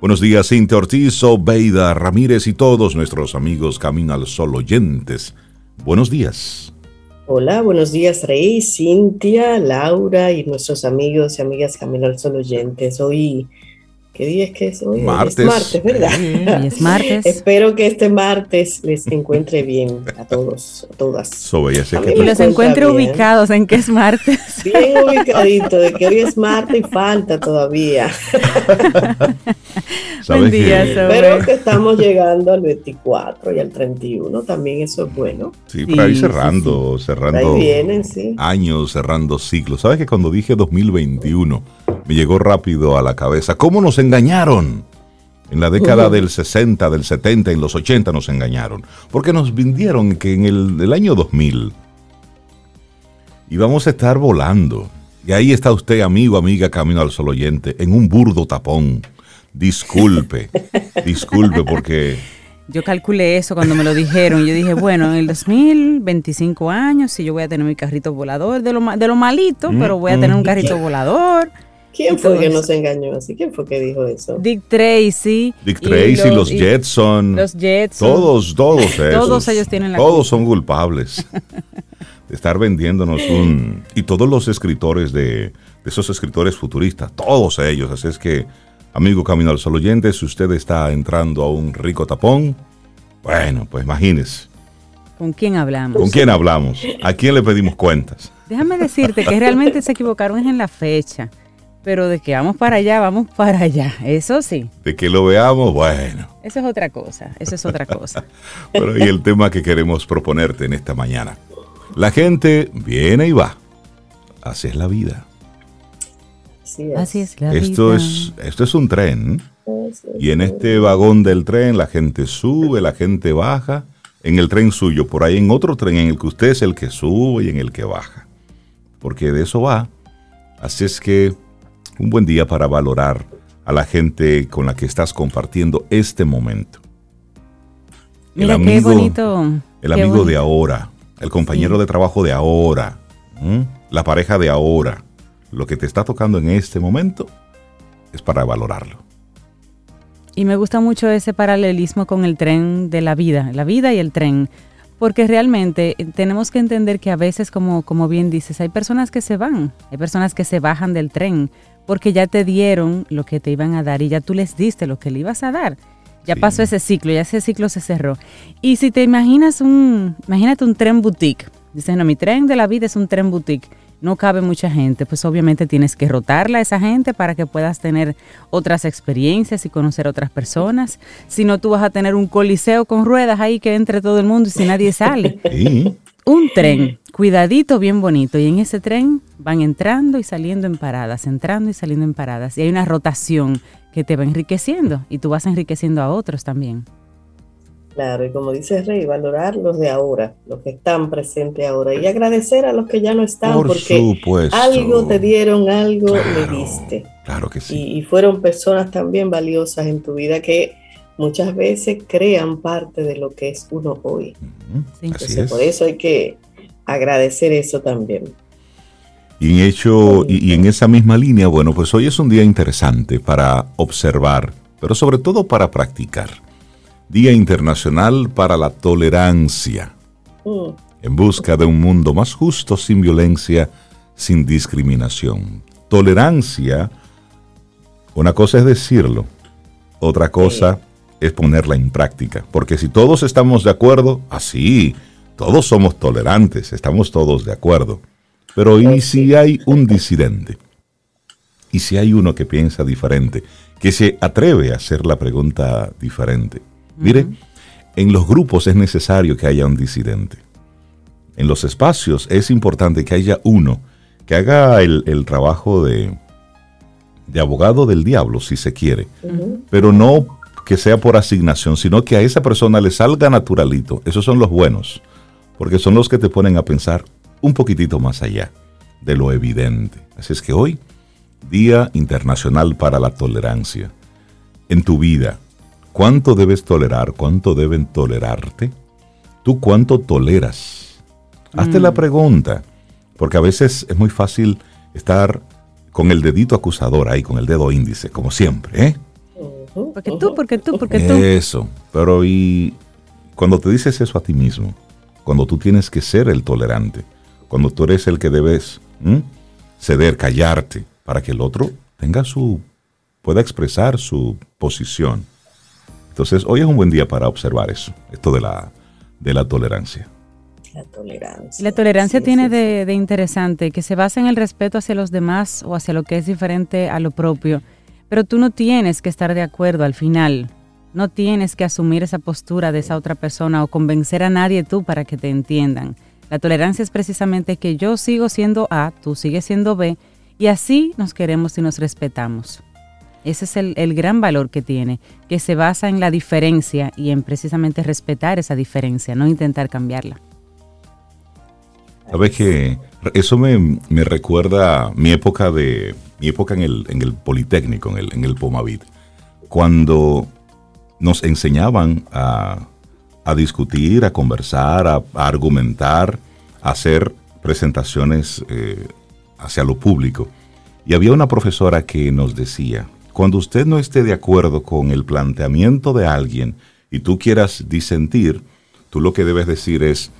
Buenos días, Cintia Ortiz, Beida Ramírez y todos nuestros amigos Camino al Sol oyentes. Buenos días. Hola, buenos días, Rey, Cintia, Laura y nuestros amigos y amigas Camino al Sol oyentes. Hoy ¿Qué día es que es hoy? Martes. Es martes, ¿verdad? es martes. Espero que este martes les encuentre bien a todos, a todas. So, ya sé A que Y los bien. ubicados en que es martes. Bien ubicadito, de que hoy es martes y falta todavía. Buen día, que-. Pero que estamos llegando al 24 y al 31, también eso es bueno. Sí, por ahí Sí, cerrando, cerrando Ahí vienen, sí. años, cerrando ciclos. ¿Sabes que cuando dije 2021 me llegó rápido a la cabeza? ¿Cómo nos engañaron? En la década del 60, del 70, en los 80 nos engañaron. Porque nos vendieron que en el, el año 2000 íbamos a estar volando. Y ahí está usted, amigo, amiga, camino al sol oyente, en un burdo tapón. Disculpe, disculpe porque... Yo calculé eso cuando me lo dijeron. Yo dije, bueno, en el 2000, 25 años, sí, yo voy a tener mi carrito volador, de lo, de lo malito, pero voy a tener un carrito volador. ¿Quién Y fue que nos engañó así? ¿Quién fue que dijo eso? Dick Tracy. Dick y Tracy, los, y Jetson, Los Jetson. todos, todos esos. Todos ellos tienen la Todos son culpables de estar vendiéndonos un... Y todos los escritores de, de esos escritores futuristas, todos ellos. Así es que, amigo Camino al Sol oyente, si usted está entrando a un rico tapón, bueno, pues imagínese, ¿Con quién hablamos? ¿con quién hablamos? ¿A quién le pedimos cuentas? Déjame decirte que realmente se equivocaron en la fecha. Pero de que vamos para allá, vamos para allá. Eso sí, De que lo veamos, bueno. eso es otra cosa. Eso es otra cosa. Pero y el tema que queremos proponerte en esta mañana. La gente viene y va. Así es la vida. Así es. Así es la Esto vida. es, esto es un tren. Y en este vagón del tren la gente sube, la gente baja. En el tren suyo, por ahí en otro tren en el que usted es el que sube y en el que baja. Porque de eso va. Así es que un buen día para valorar a la gente con la que estás compartiendo este momento. Mira qué bonito. El qué amigo bonito. de ahora, el compañero de trabajo de ahora, ¿m? la pareja de ahora. Lo que te está tocando en este momento es para valorarlo. Y me gusta mucho ese paralelismo con el tren de la vida, la vida y el tren. Porque realmente eh, tenemos que entender que a veces, como, como bien dices, hay personas que se van, hay personas que se bajan del tren porque ya te dieron lo que te iban a dar y ya tú les diste lo que le ibas a dar. Ya Sí. pasó ese ciclo, ya ese ciclo se cerró. Y si te imaginas un, imagínate un tren boutique. Dices, no, mi tren de la vida es un tren boutique. No cabe mucha gente, pues obviamente tienes que rotarla a esa gente para que puedas tener otras experiencias y conocer otras personas. Si no, tú vas a tener un coliseo con ruedas ahí que entre todo el mundo y si nadie sale. Y Un tren, cuidadito, bien bonito. Y en ese tren van entrando y saliendo en paradas, entrando y saliendo en paradas. Y hay una rotación que te va enriqueciendo y tú vas enriqueciendo a otros también. Claro, y como dice Rey, valorar los de ahora, los que están presentes ahora, y agradecer a los que ya no están, por porque supuesto. algo te dieron, algo le diste. Claro que sí. Y, y fueron personas también valiosas en tu vida que muchas veces crean parte de lo que es uno hoy. Sí. Entonces, es. por eso hay que agradecer eso también. Y en hecho, y, y en esa misma línea, bueno, pues hoy es un día interesante para observar, pero sobre todo para practicar. Día Internacional para la Tolerancia, Mm, en busca de un mundo más justo, sin violencia, sin discriminación. Tolerancia, una cosa es decirlo, otra cosa es ponerla en práctica, porque si todos estamos de acuerdo, así, todos somos tolerantes, estamos todos de acuerdo. Pero ¿y Pues si hay un disidente? ¿Y si hay uno que piensa diferente? Que se atreve a hacer la pregunta diferente. Mire, en los grupos es necesario que haya un disidente. En los espacios es importante que haya uno que haga el, el trabajo de, de abogado del diablo, si se quiere. Pero no que sea por asignación, sino que a esa persona le salga naturalito. Esos son los buenos, porque son los que te ponen a pensar un poquitito más allá de lo evidente. Así es que hoy, Día Internacional para la Tolerancia. En tu vida, ¿cuánto debes tolerar? ¿Cuánto deben tolerarte? ¿Tú cuánto toleras? Hazte la pregunta, porque a veces es muy fácil estar con el dedito acusador ahí, con el dedo índice, como siempre, ¿eh? Porque tú, porque tú, porque tú. Eso, pero y cuando te dices eso a ti mismo, cuando tú tienes que ser el tolerante, cuando tú eres el que debes ceder, callarte, para que el otro tenga su, pueda expresar su posición. Entonces, hoy es un buen día para observar eso, esto de la, de la tolerancia. La tolerancia. La tolerancia tiene De, de, interesante que se basa en el respeto hacia los demás o hacia lo que es diferente a lo propio. Pero tú no tienes que estar de acuerdo al final. No tienes que asumir esa postura de esa otra persona o convencer a nadie tú para que te entiendan. La tolerancia es precisamente que yo sigo siendo A, tú sigues siendo B, y así nos queremos y nos respetamos. Ese es el, gran valor que tiene, que se basa en la diferencia y en precisamente respetar esa diferencia, no intentar cambiarla. Sabes que eso me, me, recuerda mi época de mi época en el, Politécnico, en el, en Pomavit, cuando nos enseñaban a, discutir, a conversar, a, a, argumentar, a hacer presentaciones eh, hacia lo público. Y había una profesora que nos decía, cuando usted no esté de acuerdo con el planteamiento de alguien y tú quieras disentir, tú lo que debes decir es,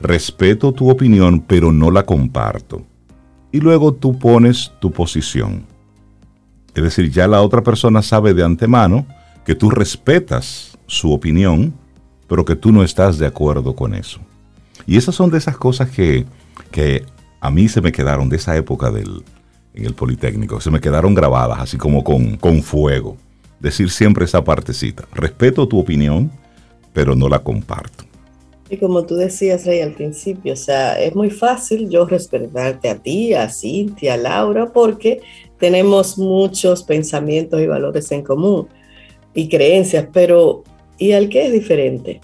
respeto tu opinión, pero no la comparto. Y luego tú pones tu posición. Es decir, ya la otra persona sabe de antemano que tú respetas su opinión, pero que tú no estás de acuerdo con eso. Y esas son de esas cosas que, que a mí se me quedaron de esa época del, en el Politécnico, se me quedaron grabadas así como con, con fuego. Decir siempre esa partecita. Respeto tu opinión, pero no la comparto. Y como tú decías, Rey, al principio, o sea, es muy fácil yo respetarte a ti, a Cintia, a Laura, porque tenemos muchos pensamientos y valores en común y creencias, pero ¿y al que es diferente?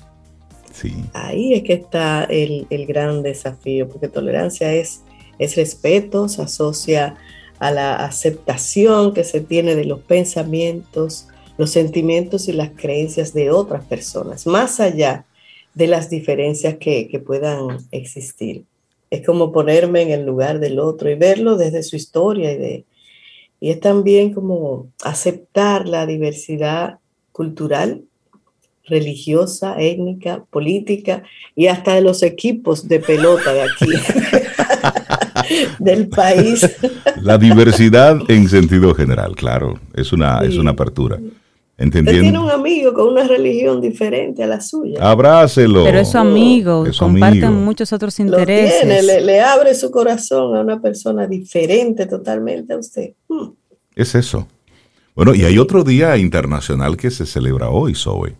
Sí. Ahí es que está el, el gran desafío, porque tolerancia es, es respeto, se asocia a la aceptación que se tiene de los pensamientos, los sentimientos y las creencias de otras personas, más allá de las diferencias que, que, puedan existir. Es como ponerme en el lugar del otro y verlo desde su historia y, de, y es también como aceptar la diversidad cultural, religiosa, étnica, política y hasta de los equipos de pelota de aquí, del país. La diversidad en sentido general, claro, es una, sí. es una apertura. Usted tiene un amigo con una religión diferente a la suya. Abrácelo. Pero es su amigo, es comparten amigo. muchos otros intereses. Tiene, le, le, abre su corazón a una persona diferente totalmente a usted. Hmm. Es eso. Bueno, y hay otro día internacional que se celebra hoy, Zoe.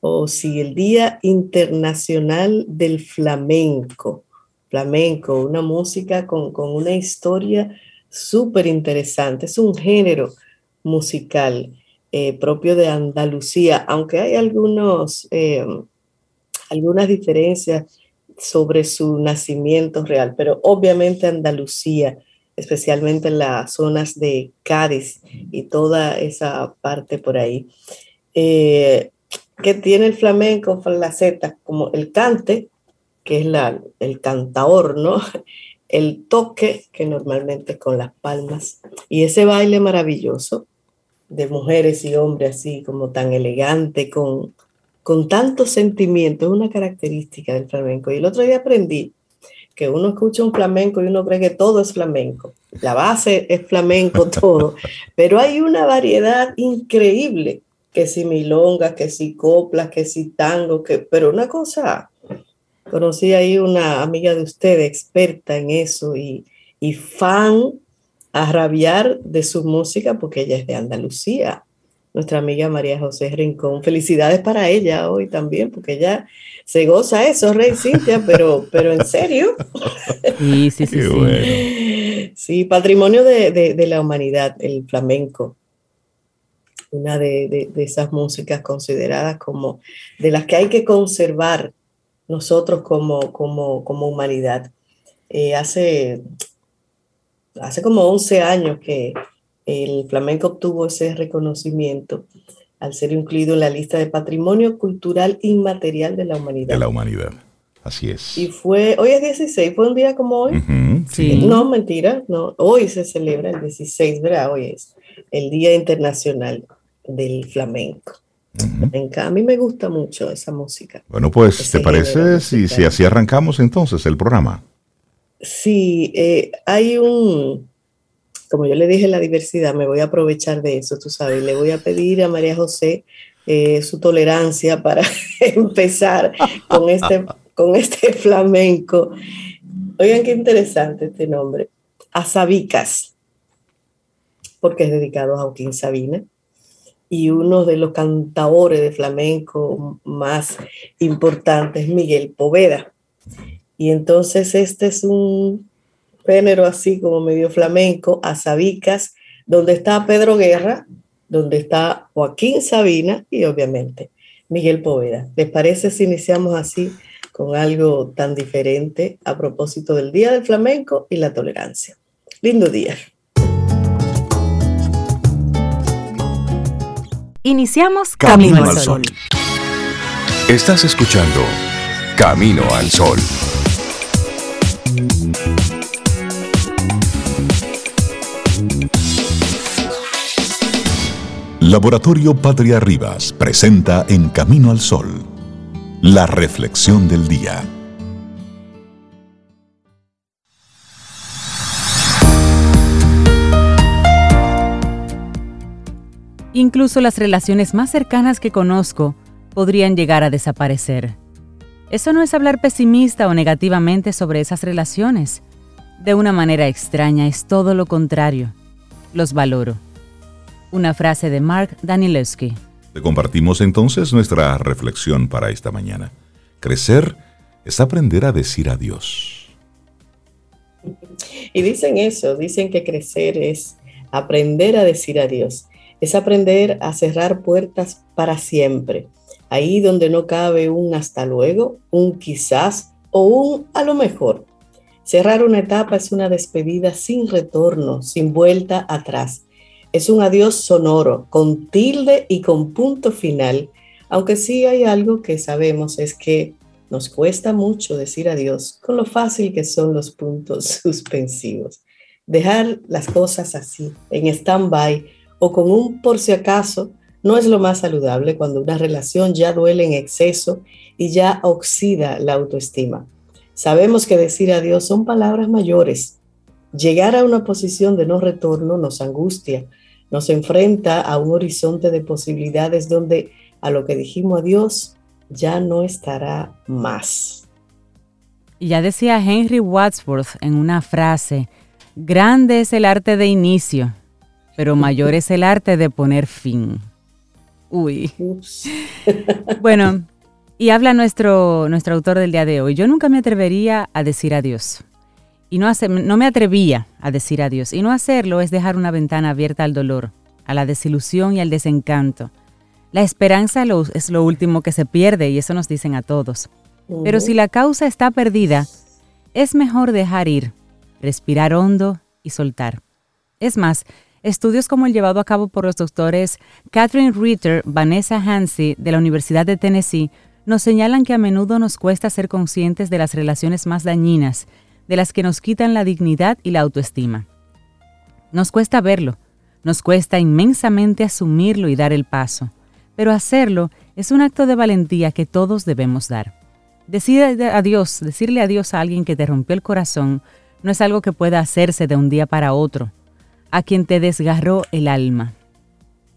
Oh, sí, el Día Internacional del Flamenco. Flamenco, una música con, con una historia súper interesante. Es un género musical eh, propio de Andalucía, aunque hay algunos, eh, algunas diferencias sobre su nacimiento real, pero obviamente Andalucía, especialmente en las zonas de Cádiz y toda esa parte por ahí, eh, que tiene el flamenco, la Z, como el cante, que es la, el cantaor, ¿no? El toque, que normalmente es con las palmas, y ese baile maravilloso de mujeres y hombres así como tan elegante, con, con tanto sentimiento, es una característica del flamenco. Y el otro día aprendí que uno escucha un flamenco y uno cree que todo es flamenco. La base es flamenco todo, pero hay una variedad increíble, que si milonga, que si coplas, que si tango, que, pero una cosa, conocí ahí una amiga de usted, experta en eso y, y fan a rabiar de su música porque ella es de Andalucía. Nuestra amiga María José Rincón. Felicidades para ella hoy también, porque ella se goza eso, Rey Cintia, pero, pero en serio. Sí, sí, sí. Sí. bueno. Sí, patrimonio de, de, de, la humanidad, el flamenco. Una de, de, de esas músicas consideradas como de las que hay que conservar nosotros como, como, como humanidad. Eh, hace hace como 11 años que el flamenco obtuvo ese reconocimiento al ser incluido en la lista de Patrimonio Cultural Inmaterial de la Humanidad. De la humanidad, así es. Y fue, hoy es 16, fue un día como hoy. Uh -huh, sí. No, mentira, no, hoy se celebra el 16, ¿verdad? Hoy es el Día Internacional. del flamenco. A mí me gusta mucho esa música. Bueno, pues, ¿te parece si, si así arrancamos entonces el programa? Sí, eh, hay un, como yo le dije, la diversidad, me voy a aprovechar de eso, tú sabes, le voy a pedir a María José eh, su tolerancia para empezar con este, con este flamenco. Oigan qué interesante este nombre, Azabicas, porque es dedicado a Joaquín Sabina y uno de los cantadores de flamenco más importantes, Miguel Poveda. Y entonces este es un género así como medio flamenco, Azabicas, donde está Pedro Guerra, donde está Joaquín Sabina y obviamente Miguel Poveda. ¿Les parece si iniciamos así con algo tan diferente a propósito del Día del Flamenco y la tolerancia? Lindo día. Iniciamos Camino, al Sol. Estás escuchando Camino al Sol. Laboratorio Patria Rivas presenta En Camino al Sol, la reflexión del día. Incluso las relaciones más cercanas que conozco podrían llegar a desaparecer. Eso no es hablar pesimista o negativamente sobre esas relaciones. De una manera extraña es todo lo contrario. Los valoro. Una frase de Mark Danilewski. Te compartimos entonces nuestra reflexión para esta mañana. Crecer es aprender a decir adiós. Y dicen eso, dicen que crecer es aprender a decir adiós es aprender a cerrar puertas para siempre, ahí donde no cabe un hasta luego, un quizás o un a lo mejor. Cerrar una etapa es una despedida sin retorno, sin vuelta atrás. Es un adiós sonoro, con tilde y con punto final, aunque sí hay algo que sabemos es que nos cuesta mucho decir adiós con lo fácil que son los puntos suspensivos. Dejar las cosas así, en stand-by, o con un por si acaso no es lo más saludable cuando una relación ya duele en exceso y ya oxida la autoestima. Sabemos que decir adiós son palabras mayores. Llegar a una posición de no retorno nos angustia, nos enfrenta a un horizonte de posibilidades donde a lo que dijimos adiós ya no estará más. Ya decía Henry Wadsworth en una frase, grande es el arte de inicio, pero mayor es el arte de poner fin. Uy. bueno, y habla nuestro, nuestro autor del día de hoy. Yo nunca me atrevería a decir adiós. Y no, no me atrevía a decir adiós. Y no hacerlo es dejar una ventana abierta al dolor, a la desilusión y al desencanto. La esperanza es lo último que se pierde y eso nos dicen a todos. Pero si la causa está perdida, es mejor dejar ir, respirar hondo y soltar. Es más, Estudios como el llevado a cabo por los doctores Catherine Ritter, Vanessa Hansi de la Universidad de Tennessee nos señalan que a menudo nos cuesta ser conscientes de las relaciones más dañinas, de las que nos quitan la dignidad y la autoestima. Nos cuesta verlo, nos cuesta inmensamente asumirlo y dar el paso, pero hacerlo es un acto de valentía que todos debemos dar. Decir adiós, decirle adiós a alguien que te rompió el corazón, no es algo que pueda hacerse de un día para otro a quien te desgarró el alma,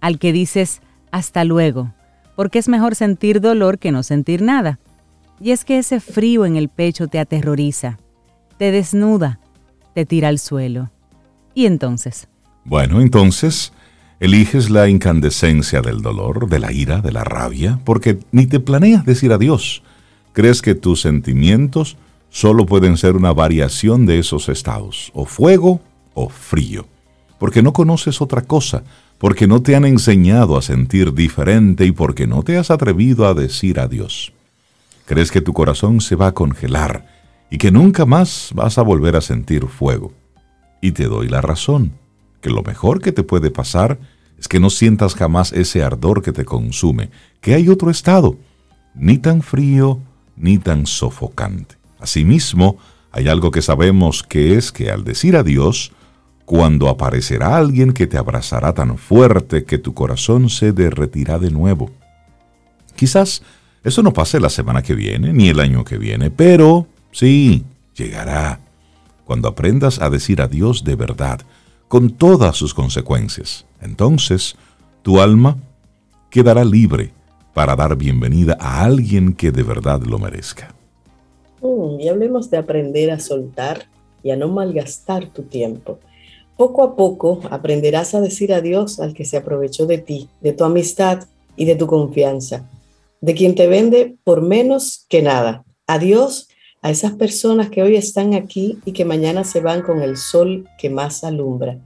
al que dices hasta luego, porque es mejor sentir dolor que no sentir nada. Y es que ese frío en el pecho te aterroriza, te desnuda, te tira al suelo. ¿Y entonces? Bueno, entonces eliges la incandescencia del dolor, de la ira, de la rabia, porque ni te planeas decir adiós. Crees que tus sentimientos solo pueden ser una variación de esos estados, o fuego o frío porque no conoces otra cosa, porque no te han enseñado a sentir diferente y porque no te has atrevido a decir adiós. Crees que tu corazón se va a congelar y que nunca más vas a volver a sentir fuego. Y te doy la razón, que lo mejor que te puede pasar es que no sientas jamás ese ardor que te consume, que hay otro estado, ni tan frío ni tan sofocante. Asimismo, hay algo que sabemos que es que al decir adiós, cuando aparecerá alguien que te abrazará tan fuerte que tu corazón se derretirá de nuevo. Quizás eso no pase la semana que viene, ni el año que viene, pero sí, llegará cuando aprendas a decir adiós de verdad, con todas sus consecuencias. Entonces, tu alma quedará libre para dar bienvenida a alguien que de verdad lo merezca. Mm, y hablemos de aprender a soltar y a no malgastar tu tiempo. Poco a poco aprenderás a decir adiós al que se aprovechó de ti, de tu amistad y de tu confianza, de quien te vende por menos que nada. Adiós a esas personas que hoy están aquí y que mañana se van con el sol que más alumbra,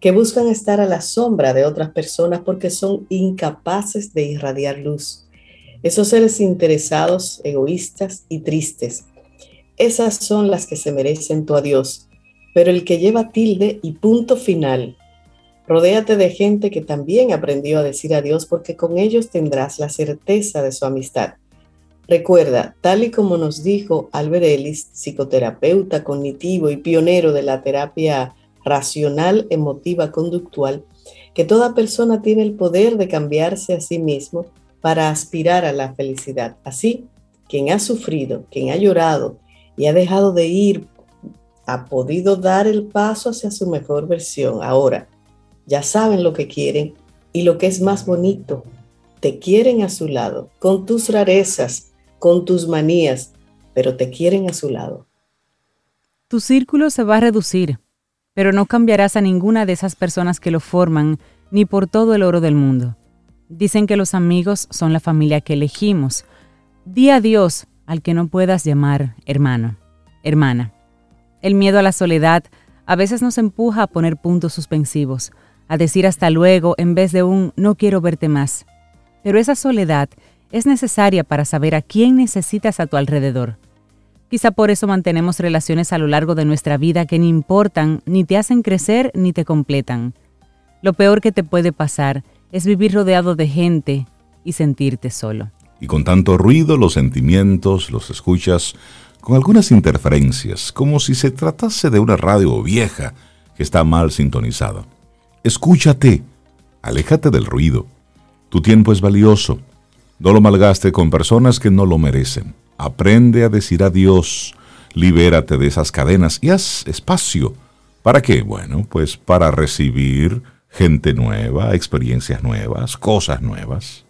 que buscan estar a la sombra de otras personas porque son incapaces de irradiar luz. Esos seres interesados, egoístas y tristes. Esas son las que se merecen tu adiós pero el que lleva tilde y punto final. Rodéate de gente que también aprendió a decir adiós porque con ellos tendrás la certeza de su amistad. Recuerda, tal y como nos dijo Albert Ellis, psicoterapeuta cognitivo y pionero de la terapia racional emotiva conductual, que toda persona tiene el poder de cambiarse a sí mismo para aspirar a la felicidad. Así, quien ha sufrido, quien ha llorado y ha dejado de ir ha podido dar el paso hacia su mejor versión. Ahora, ya saben lo que quieren y lo que es más bonito, te quieren a su lado, con tus rarezas, con tus manías, pero te quieren a su lado. Tu círculo se va a reducir, pero no cambiarás a ninguna de esas personas que lo forman, ni por todo el oro del mundo. Dicen que los amigos son la familia que elegimos. Di adiós al que no puedas llamar hermano, hermana. El miedo a la soledad a veces nos empuja a poner puntos suspensivos, a decir hasta luego en vez de un no quiero verte más. Pero esa soledad es necesaria para saber a quién necesitas a tu alrededor. Quizá por eso mantenemos relaciones a lo largo de nuestra vida que ni importan, ni te hacen crecer, ni te completan. Lo peor que te puede pasar es vivir rodeado de gente y sentirte solo. Y con tanto ruido los sentimientos los escuchas con algunas interferencias, como si se tratase de una radio vieja que está mal sintonizada. Escúchate, aléjate del ruido. Tu tiempo es valioso. No lo malgaste con personas que no lo merecen. Aprende a decir adiós, libérate de esas cadenas y haz espacio. ¿Para qué? Bueno, pues para recibir gente nueva, experiencias nuevas, cosas nuevas.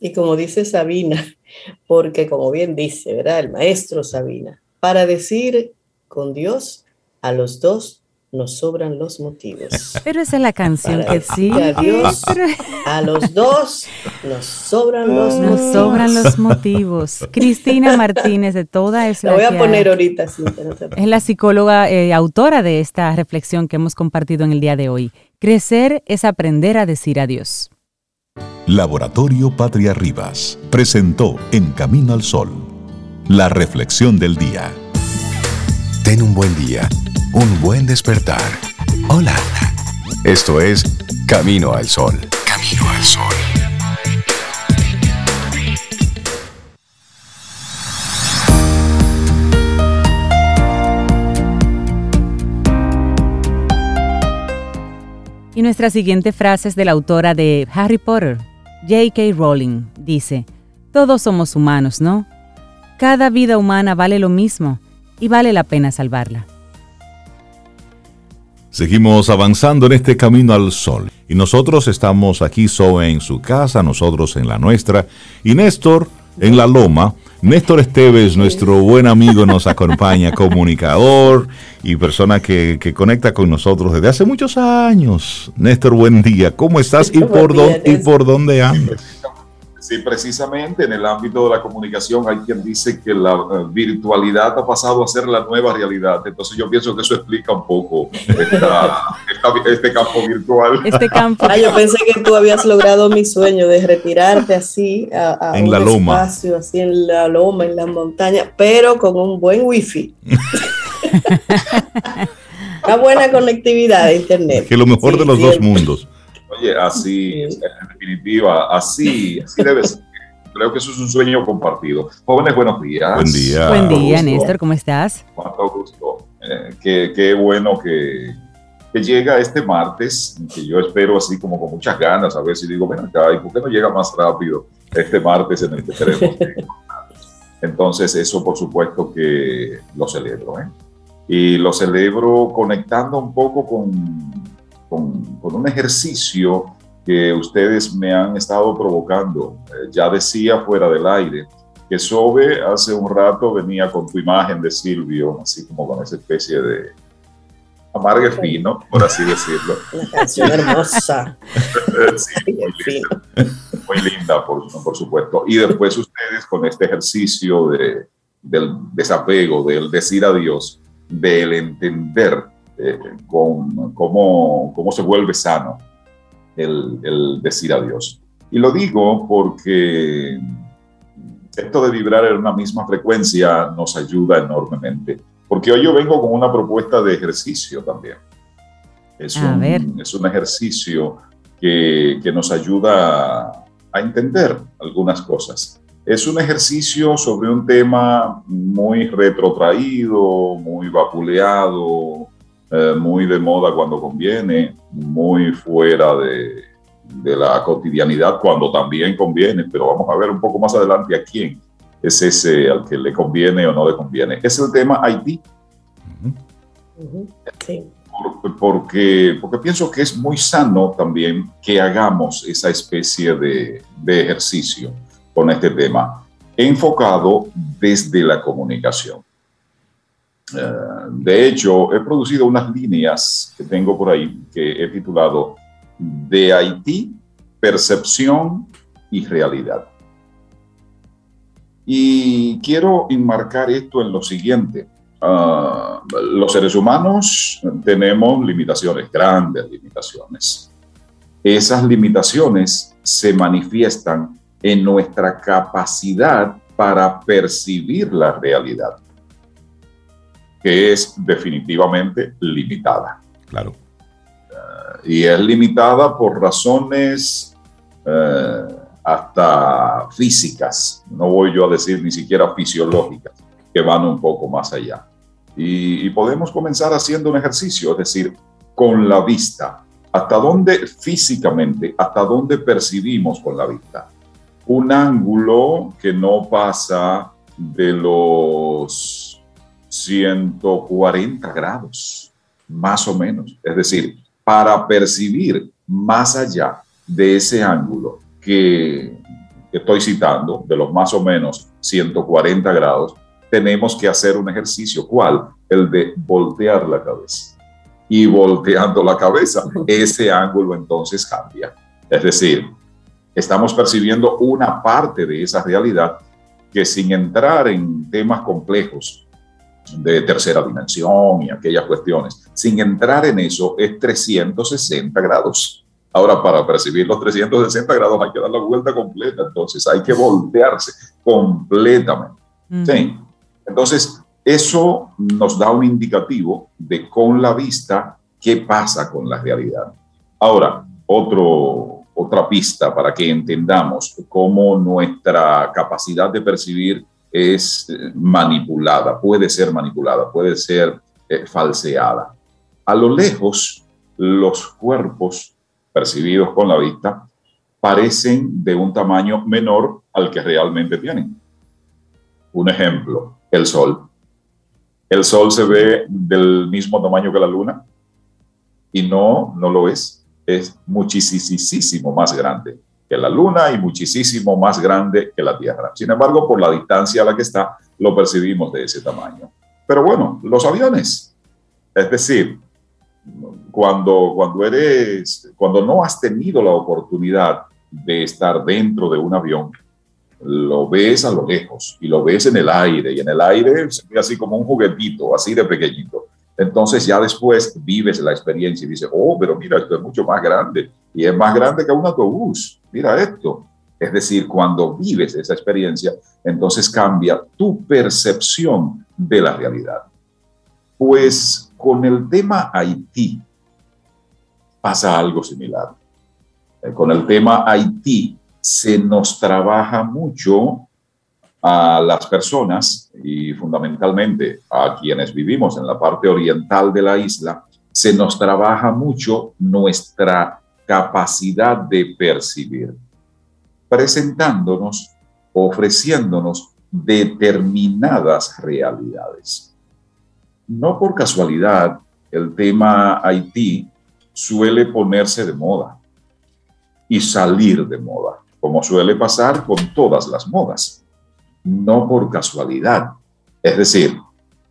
Y como dice Sabina, porque como bien dice, ¿verdad? El maestro Sabina, para decir con Dios, a los dos nos sobran los motivos. Pero esa es la canción que sí. A Dios, a los dos nos sobran los nos motivos. sobran los motivos. Cristina Martínez de toda es la la voy a poner ahorita, te Es la psicóloga eh, autora de esta reflexión que hemos compartido en el día de hoy. Crecer es aprender a decir adiós. Laboratorio Patria Rivas presentó En Camino al Sol, la reflexión del día. Ten un buen día, un buen despertar. Hola. Esto es Camino al Sol. Camino al Sol. Y nuestra siguiente frase es de la autora de Harry Potter, J.K. Rowling. Dice, todos somos humanos, ¿no? Cada vida humana vale lo mismo y vale la pena salvarla. Seguimos avanzando en este camino al sol. Y nosotros estamos aquí, Zoe en su casa, nosotros en la nuestra, y Néstor en la loma. Néstor Esteves, nuestro buen amigo, nos acompaña, comunicador y persona que, que conecta con nosotros desde hace muchos años. Néstor, buen día. ¿Cómo estás y por, dónde, y por dónde andas? Sí, precisamente en el ámbito de la comunicación hay quien dice que la eh, virtualidad ha pasado a ser la nueva realidad. Entonces yo pienso que eso explica un poco esta- esta- este campo virtual. Este campo Ah, yo pensé que tú habías logrado mi sueño de retirarte así a, a En un la loma. espacio, así en la loma, en la montaña, pero con un buen wifi. Una buena conectividad de internet. Que lo mejor Sí, de los sí, dos el- mundos. Oye, así, en definitiva, así, así debe ser. Creo que eso es un sueño compartido. Jóvenes, buenos días. Buen día. Buen día. Néstor, ¿cómo estás? Cuánto gusto. Eh, qué, qué bueno que, que llega este martes, que yo espero así como con muchas ganas, a ver si digo, ven acá, ¿y por qué no llega más rápido este martes en el que tenemos? Entonces, eso por supuesto que lo celebro, ¿eh? Y lo celebro conectando un poco con, con, con un ejercicio que ustedes me han estado provocando. Eh, ya decía fuera del aire que Sobe hace un rato venía con tu imagen de Silvio, así como con esa especie de amargue fino, por así decirlo. Una canción hermosa. sí, muy, linda, muy linda, por, por, supuesto. Y después ustedes con este ejercicio de, del desapego, del decir adiós, del entender eh, con, cómo, cómo se vuelve sano el, el decir adiós. Y lo digo porque esto de vibrar en una misma frecuencia nos ayuda enormemente. Porque hoy yo vengo con una propuesta de ejercicio también. Es, un, es un ejercicio que, que, nos ayuda a entender algunas cosas. Es un ejercicio sobre un tema muy retrotraído, muy vapuleado, eh, muy de moda cuando conviene, muy fuera de, de la cotidianidad cuando también conviene, pero vamos a ver un poco más adelante a quién es ese al que le conviene o no le conviene. Es el tema Haití. porque, porque pienso que es muy sano también que hagamos esa especie de, de ejercicio con este tema, enfocado desde la comunicación. Eh, de hecho, he producido unas líneas que tengo por ahí que he titulado De Haití, percepción y realidad. Y quiero enmarcar esto en lo siguiente. Uh, los seres humanos tenemos limitaciones, grandes limitaciones. Esas limitaciones se manifiestan en nuestra capacidad para percibir la realidad, que es definitivamente limitada. Claro. Uh, y es limitada por razones uh, hasta físicas, no voy yo a decir ni siquiera fisiológicas, que van un poco más allá. Y, y, podemos comenzar haciendo un ejercicio, es decir, con la vista. ¿Hasta dónde físicamente, hasta dónde percibimos con la vista? Un ángulo que no pasa de los 140 grados, más o menos. Es decir, para percibir más allá de ese ángulo, que, estoy citando, de los más o menos 140 grados, tenemos que hacer un ejercicio. ¿Cuál? El de voltear la cabeza. Y volteando la cabeza, ese ángulo entonces cambia. Es decir, estamos percibiendo una parte de esa realidad que sin entrar en temas complejos de tercera dimensión y aquellas cuestiones, sin entrar en eso, es 360 grados. Ahora, para percibir los 360 grados hay que dar la vuelta completa, entonces hay que voltearse completamente. ¿sí? Entonces, eso nos da un indicativo de con la vista qué pasa con la realidad. Ahora, otro, otra pista para que entendamos cómo nuestra capacidad de percibir es manipulada, puede ser manipulada, puede ser eh, falseada. A lo lejos, los cuerpos percibidos con la vista parecen de un tamaño menor al que realmente tienen. Un ejemplo, el Sol. El Sol se ve del mismo tamaño que la Luna y no, no lo es. Es muchísimo más grande que la Luna y muchísimo más grande que la Tierra. Sin embargo, por la distancia a la que está, lo percibimos de ese tamaño. Pero bueno, los aviones, es decir, cuando, cuando eres, cuando no has tenido la oportunidad de estar dentro de un avión, lo ves a lo lejos y lo ves en el aire y en el aire se así como un juguetito, así de pequeñito. Entonces ya después vives la experiencia y dices, oh, pero mira, esto es mucho más grande y es más grande que un autobús. Mira esto. Es decir, cuando vives esa experiencia, entonces cambia tu percepción de la realidad. Pues con el tema Haití, pasa algo similar. Eh, con el tema Haití se nos trabaja mucho a las personas y fundamentalmente a quienes vivimos en la parte oriental de la isla se nos trabaja mucho nuestra capacidad de percibir, presentándonos, ofreciéndonos determinadas realidades. No por casualidad, el tema Haití suele ponerse de moda y salir de moda, como suele pasar con todas las modas. No por casualidad. Es decir,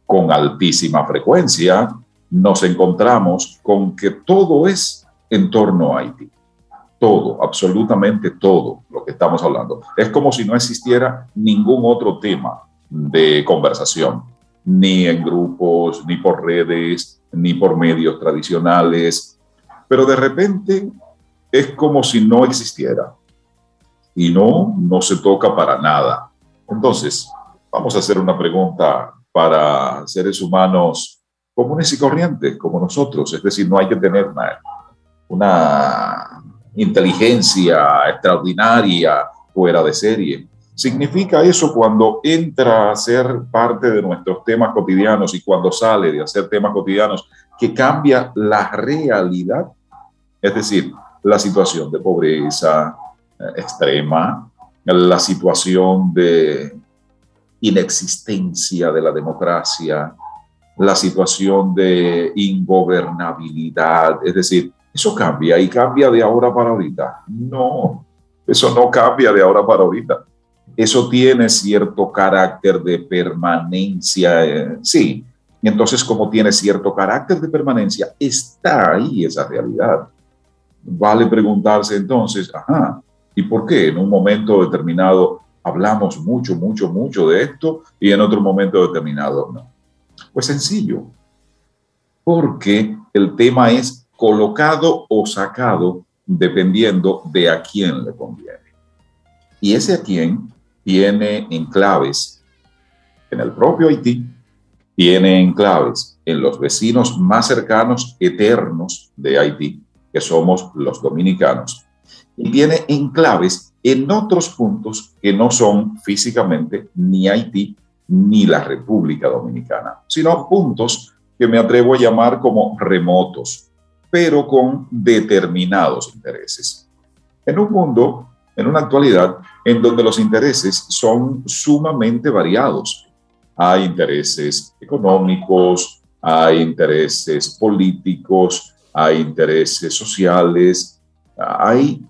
con altísima frecuencia nos encontramos con que todo es en torno a Haití. Todo, absolutamente todo lo que estamos hablando. Es como si no existiera ningún otro tema de conversación, ni en grupos, ni por redes, ni por medios tradicionales. Pero de repente es como si no existiera. Y no, no se toca para nada. Entonces, vamos a hacer una pregunta para seres humanos comunes y corrientes como nosotros. Es decir, no hay que tener una, una inteligencia extraordinaria fuera de serie. Significa eso cuando entra a ser parte de nuestros temas cotidianos y cuando sale de hacer temas cotidianos, que cambia la realidad, es decir, la situación de pobreza eh, extrema, la situación de inexistencia de la democracia, la situación de ingobernabilidad, es decir, eso cambia y cambia de ahora para ahorita. No, eso no cambia de ahora para ahorita. Eso tiene cierto carácter de permanencia, eh, sí. Entonces, como tiene cierto carácter de permanencia, está ahí esa realidad. Vale preguntarse entonces, ajá, ¿y por qué en un momento determinado hablamos mucho, mucho, mucho de esto y en otro momento determinado no? Pues sencillo, porque el tema es colocado o sacado dependiendo de a quién le conviene. Y ese a quién tiene enclaves en el propio Haití, tiene enclaves en los vecinos más cercanos, eternos de Haití, que somos los dominicanos, y tiene enclaves en otros puntos que no son físicamente ni Haití ni la República Dominicana, sino puntos que me atrevo a llamar como remotos, pero con determinados intereses. En un mundo, en una actualidad, en donde los intereses son sumamente variados. Hay intereses económicos, hay intereses políticos, hay intereses sociales, hay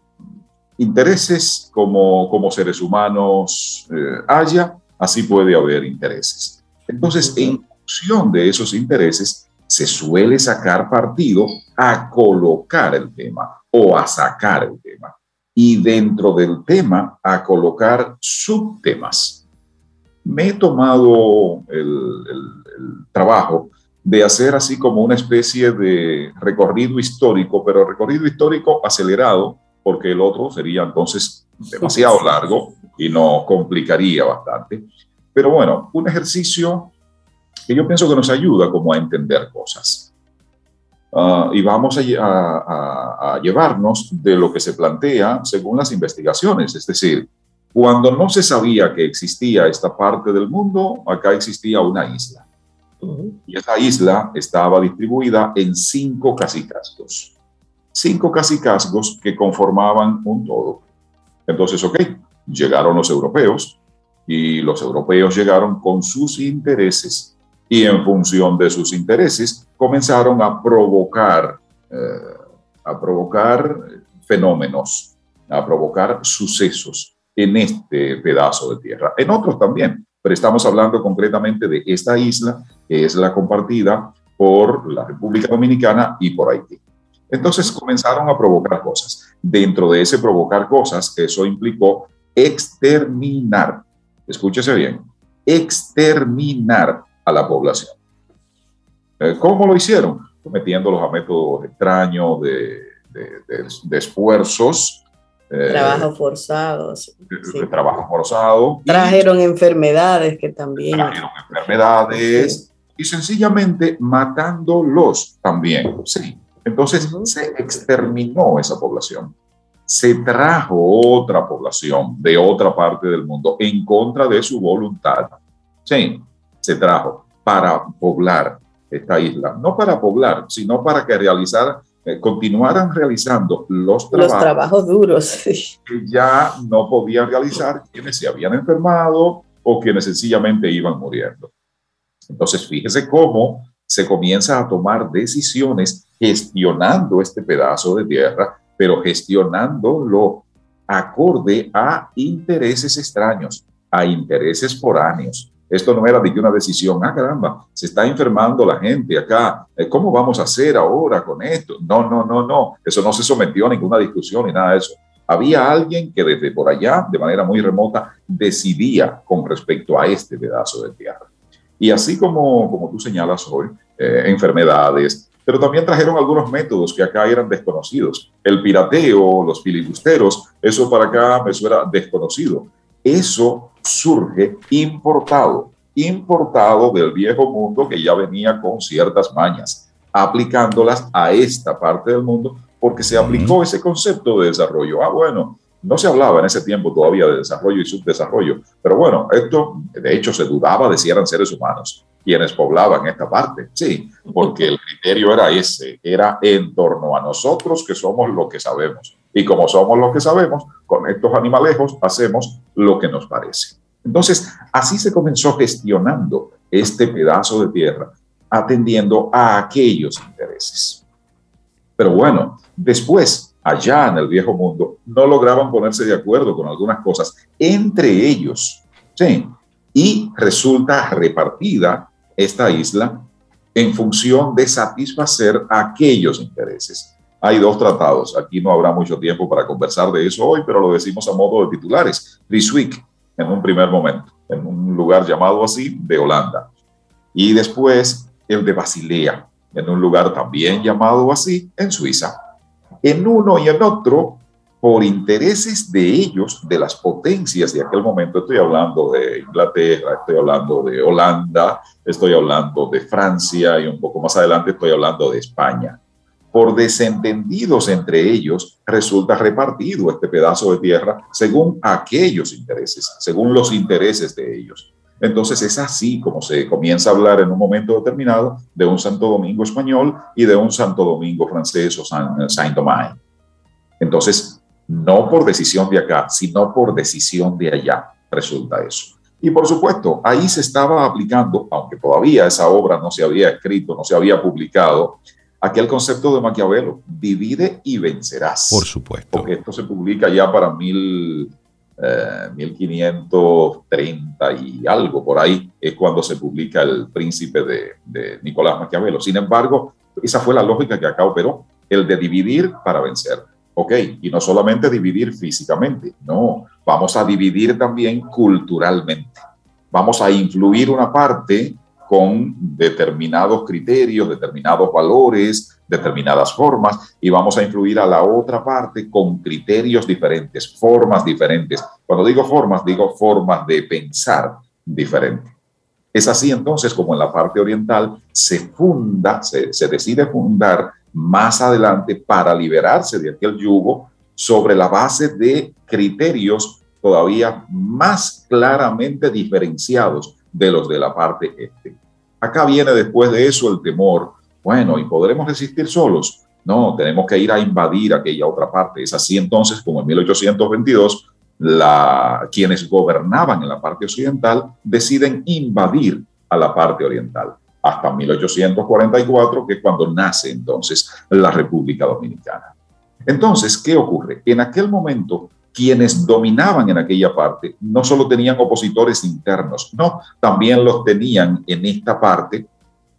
intereses como, como seres humanos eh, haya, así puede haber intereses. Entonces, en función de esos intereses, se suele sacar partido a colocar el tema o a sacar el tema. Y dentro del tema, a colocar subtemas. Me he tomado el, el trabajo de hacer así como una especie de recorrido histórico, pero recorrido histórico acelerado, porque el otro sería entonces demasiado largo y nos complicaría bastante. Pero bueno, un ejercicio que yo pienso que nos ayuda como a entender cosas. Ah, y vamos a, a, llevarnos de lo que se plantea según las investigaciones, es decir, cuando no se sabía que existía esta parte del mundo, acá existía una isla. Y esa isla estaba distribuida en cinco casicazgos. Cinco casicazgos que conformaban un todo. Entonces, ok, llegaron los europeos y los europeos llegaron con sus intereses y en función de sus intereses comenzaron a provocar, eh, a provocar fenómenos, a provocar sucesos en este pedazo de tierra, en otros también, pero estamos hablando concretamente de esta isla que es la compartida por la República Dominicana y por Haití. Entonces comenzaron a provocar cosas. Dentro de ese provocar cosas, eso implicó exterminar, escúchese bien, exterminar a la población. Eh, ¿Cómo lo hicieron? Metiéndolos a métodos extraños de, de, esfuerzos. Eh, Trabajos forzados. De, trabajo forzado. Trajeron enfermedades que también. Trajeron enfermedades y sencillamente matándolos también. Sí. Entonces se exterminó esa población. Se trajo otra población de otra parte del mundo en contra de su voluntad. Sí, se trajo para poblar esta isla, no para poblar, sino para que realizar, eh, continuaran realizando los trabajos, Los trabajos duros. sí. que ya no podían realizar quienes se habían enfermado o quienes sencillamente iban muriendo. Entonces, fíjese cómo se comienza a tomar decisiones gestionando este pedazo de tierra, pero gestionándolo acorde a intereses extraños, a intereses foráneos. Esto no era de una decisión, ah, caramba, se está enfermando la gente acá, eh, ¿cómo vamos a hacer ahora con esto? No, no, no, no, eso no se sometió a ninguna discusión ni nada de eso. Había alguien que desde por allá, de manera muy remota, decidía con respecto a este pedazo de tierra. Y así como, como tú señalas hoy, eh, enfermedades, pero también trajeron algunos métodos que acá eran desconocidos. El pirateo, los filibusteros, eso para acá me suena desconocido. Eso surge importado, importado del viejo mundo que ya venía con ciertas mañas, aplicándolas a esta parte del mundo porque se aplicó ese concepto de desarrollo. Ah, bueno, no se hablaba en ese tiempo todavía de desarrollo y subdesarrollo, pero bueno, esto de hecho se dudaba de si eran seres humanos quienes poblaban esta parte, sí, porque el criterio era ese, era en torno a nosotros que somos lo que sabemos. Y como somos lo que sabemos, con estos animalejos hacemos lo que nos parece. Entonces, así se comenzó gestionando este pedazo de tierra, atendiendo a aquellos intereses. Pero bueno, después, allá en el viejo mundo, no lograban ponerse de acuerdo con algunas cosas entre ellos. Sí, y resulta repartida esta isla en función de satisfacer aquellos intereses. Hay dos tratados, aquí no habrá mucho tiempo para conversar de eso hoy, pero lo decimos a modo de titulares. Ryswick, en un primer momento, en un lugar llamado así, de Holanda. Y después el de Basilea, en un lugar también llamado así, en Suiza. En uno y en otro, por intereses de ellos, de las potencias de aquel momento, estoy hablando de Inglaterra, estoy hablando de Holanda, estoy hablando de Francia y un poco más adelante estoy hablando de España. Por desentendidos entre ellos, resulta repartido este pedazo de tierra según aquellos intereses, según los intereses de ellos. Entonces es así como se comienza a hablar en un momento determinado de un Santo Domingo español y de un Santo Domingo francés o Saint-Domingue. Entonces, no por decisión de acá, sino por decisión de allá, resulta eso. Y por supuesto, ahí se estaba aplicando, aunque todavía esa obra no se había escrito, no se había publicado, aquel concepto de Maquiavelo, divide y vencerás. Por supuesto. Porque esto se publica ya para mil, eh, 1530 y algo, por ahí es cuando se publica El Príncipe de, de Nicolás Maquiavelo. Sin embargo, esa fue la lógica que acá operó, el de dividir para vencer. Ok, y no solamente dividir físicamente, no, vamos a dividir también culturalmente. Vamos a influir una parte con determinados criterios, determinados valores, determinadas formas, y vamos a influir a la otra parte con criterios diferentes, formas diferentes. Cuando digo formas, digo formas de pensar diferentes. Es así entonces como en la parte oriental se funda, se, se decide fundar más adelante para liberarse de aquel yugo sobre la base de criterios todavía más claramente diferenciados de los de la parte este. Acá viene después de eso el temor. Bueno, ¿y podremos resistir solos? No, tenemos que ir a invadir aquella otra parte. Es así entonces como en 1822 la, quienes gobernaban en la parte occidental deciden invadir a la parte oriental hasta 1844, que es cuando nace entonces la República Dominicana. Entonces, ¿qué ocurre? En aquel momento, quienes dominaban en aquella parte no solo tenían opositores internos, no, también los tenían en esta parte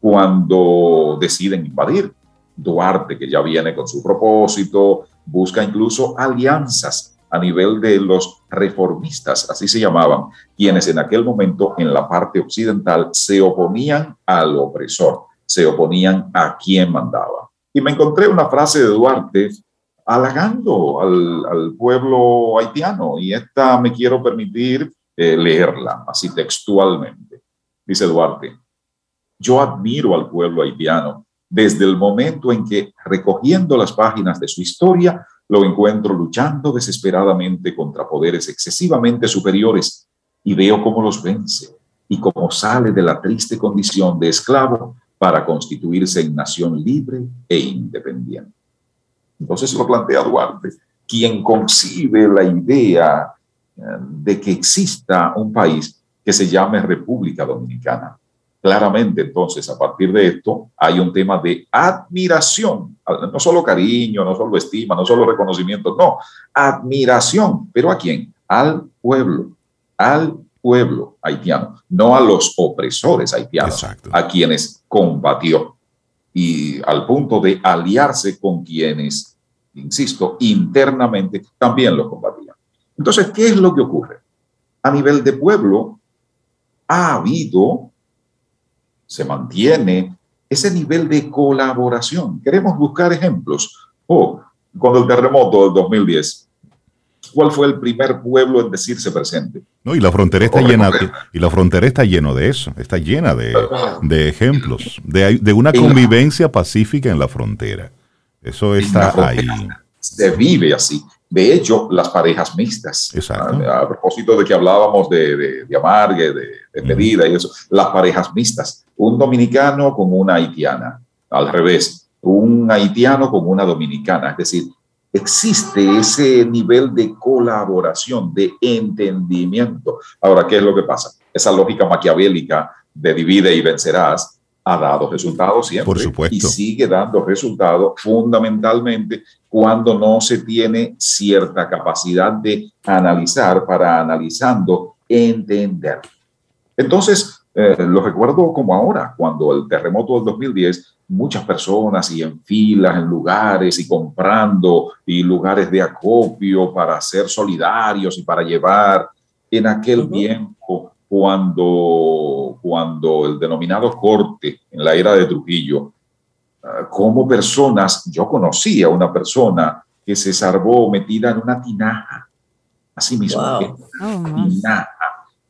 cuando deciden invadir. Duarte, que ya viene con su propósito, busca incluso alianzas a nivel de los reformistas, así se llamaban, quienes en aquel momento en la parte occidental se oponían al opresor, se oponían a quien mandaba. Y me encontré una frase de Duarte halagando al, pueblo haitiano y esta me quiero permitir eh, leerla así textualmente. Dice Duarte, yo admiro al pueblo haitiano desde el momento en que, recogiendo las páginas de su historia, lo encuentro luchando desesperadamente contra poderes excesivamente superiores y veo cómo los vence y cómo sale de la triste condición de esclavo para constituirse en nación libre e independiente. Entonces lo plantea Duarte, quien concibe la idea eh, de que exista un país que se llame República Dominicana. Claramente, entonces, a partir de esto, hay un tema de admiración, no solo cariño, no solo estima, no solo reconocimiento, no, admiración. ¿Pero a quién? Al pueblo, al pueblo haitiano, no a los opresores haitianos, a quienes combatió y al punto de aliarse con quienes, insisto, internamente también lo combatían. Entonces, ¿qué es lo que ocurre? A nivel de pueblo, ha habido, se mantiene ese nivel de colaboración. Queremos buscar ejemplos. Oh, cuando el terremoto del 2010, ¿cuál fue el primer pueblo en decirse presente? No, y la frontera está llena, y la frontera está lleno de eso, está llena de, de ejemplos, de, de, una convivencia pacífica en la frontera. Eso está ahí. Se vive así. De hecho, las parejas mixtas. A, propósito de que hablábamos de, de, de amargue, de, de pedida y eso, las parejas mixtas. Un dominicano con una haitiana, al revés, un haitiano con una dominicana. Es decir, existe ese nivel de colaboración, de entendimiento. Ahora, ¿qué es lo que pasa? Esa lógica maquiavélica de divide y vencerás ha dado resultados siempre. Por supuesto. Y sigue dando resultados fundamentalmente cuando no se tiene cierta capacidad de analizar para analizando entender. Entonces, eh, lo recuerdo como ahora, cuando el terremoto del 2010, muchas personas y en filas, en lugares y comprando y lugares de acopio para ser solidarios y para llevar en aquel tiempo cuando, cuando el denominado corte en la era de Trujillo, ah, como personas, yo conocí a una persona que se salvó metida en una tinaja, así mismo, oh, tinaja.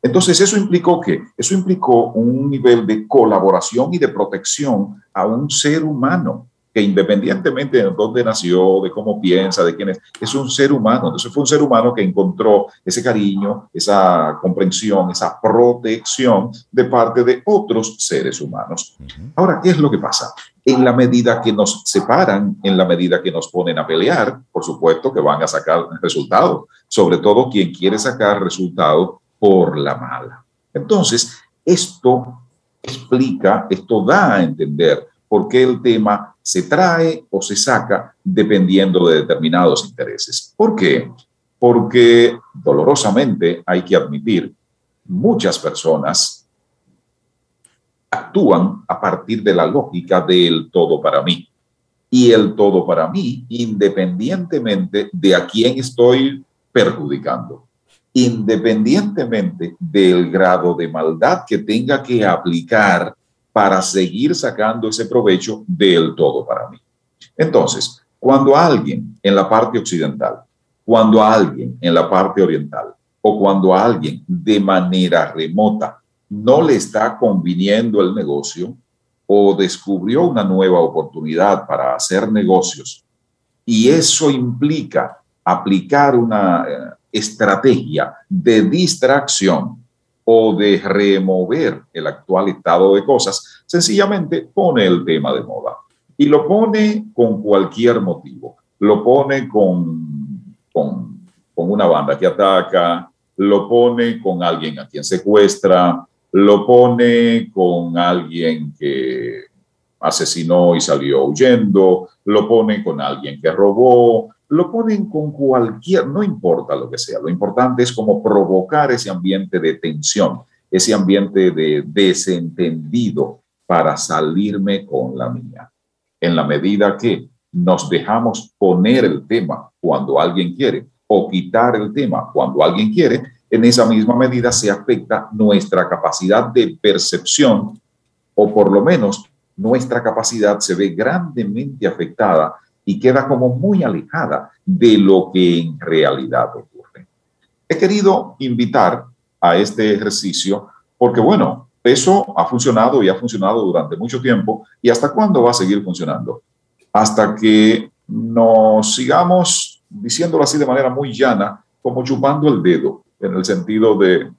Entonces, eso implicó que eso implicó un nivel de colaboración y de protección a un ser humano que independientemente de dónde nació, de cómo piensa, de quién es, es un ser humano. Entonces fue un ser humano que encontró ese cariño, esa comprensión, esa protección de parte de otros seres humanos. Ahora, ¿qué es lo que pasa? En la medida que nos separan, en la medida que nos ponen a pelear, por supuesto que van a sacar resultados, sobre todo quien quiere sacar resultados por la mala. Entonces, esto explica, esto da a entender por qué el tema se trae o se saca dependiendo de determinados intereses. ¿Por qué? Porque dolorosamente hay que admitir, muchas personas actúan a partir de la lógica del todo para mí. Y el todo para mí, independientemente de a quién estoy perjudicando independientemente del grado de maldad que tenga que aplicar para seguir sacando ese provecho del todo para mí. Entonces, cuando alguien en la parte occidental, cuando alguien en la parte oriental o cuando alguien de manera remota no le está conviniendo el negocio o descubrió una nueva oportunidad para hacer negocios y eso implica aplicar una eh, estrategia de distracción o de remover el actual estado de cosas, sencillamente pone el tema de moda. Y lo pone con cualquier motivo. Lo pone con, con, una banda que ataca, lo pone con alguien a quien secuestra, lo pone con alguien que asesinó y salió huyendo, lo pone con alguien que robó, lo ponen con cualquier, no importa lo que sea, lo importante es como provocar ese ambiente de tensión, ese ambiente de desentendido para salirme con la mía. En la medida que nos dejamos poner el tema cuando alguien quiere o quitar el tema cuando alguien quiere, en esa misma medida se afecta nuestra capacidad de percepción o por lo menos nuestra capacidad se ve grandemente afectada y queda como muy alejada de lo que en realidad ocurre. He querido invitar a este ejercicio porque, bueno, eso ha funcionado y ha funcionado durante mucho tiempo. ¿Y hasta cuándo va a seguir funcionando? Hasta que nos sigamos, diciéndolo así de manera muy llana, como chupando el dedo, en el sentido de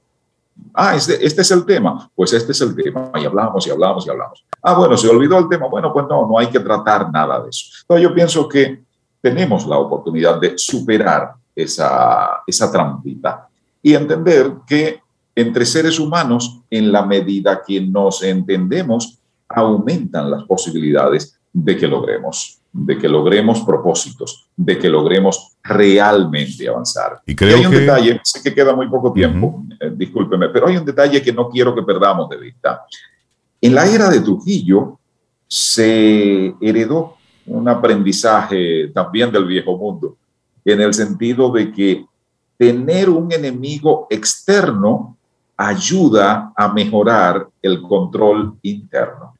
Ah, este, este es el tema. Pues este es el tema. Y hablamos y hablamos y hablamos. Ah, bueno, se olvidó el tema. Bueno, pues no, no hay que tratar nada de eso. Entonces yo pienso que tenemos la oportunidad de superar esa, esa trampita y entender que entre seres humanos, en la medida que nos entendemos, aumentan las posibilidades de que logremos, de que logremos propósitos, de que logremos realmente avanzar. Y, creo hay un detalle, sé que queda muy poco tiempo, eh, discúlpeme, pero hay un detalle que no quiero que perdamos de vista. En la era de Trujillo se heredó un aprendizaje también del viejo mundo, en el sentido de que tener un enemigo externo ayuda a mejorar el control interno.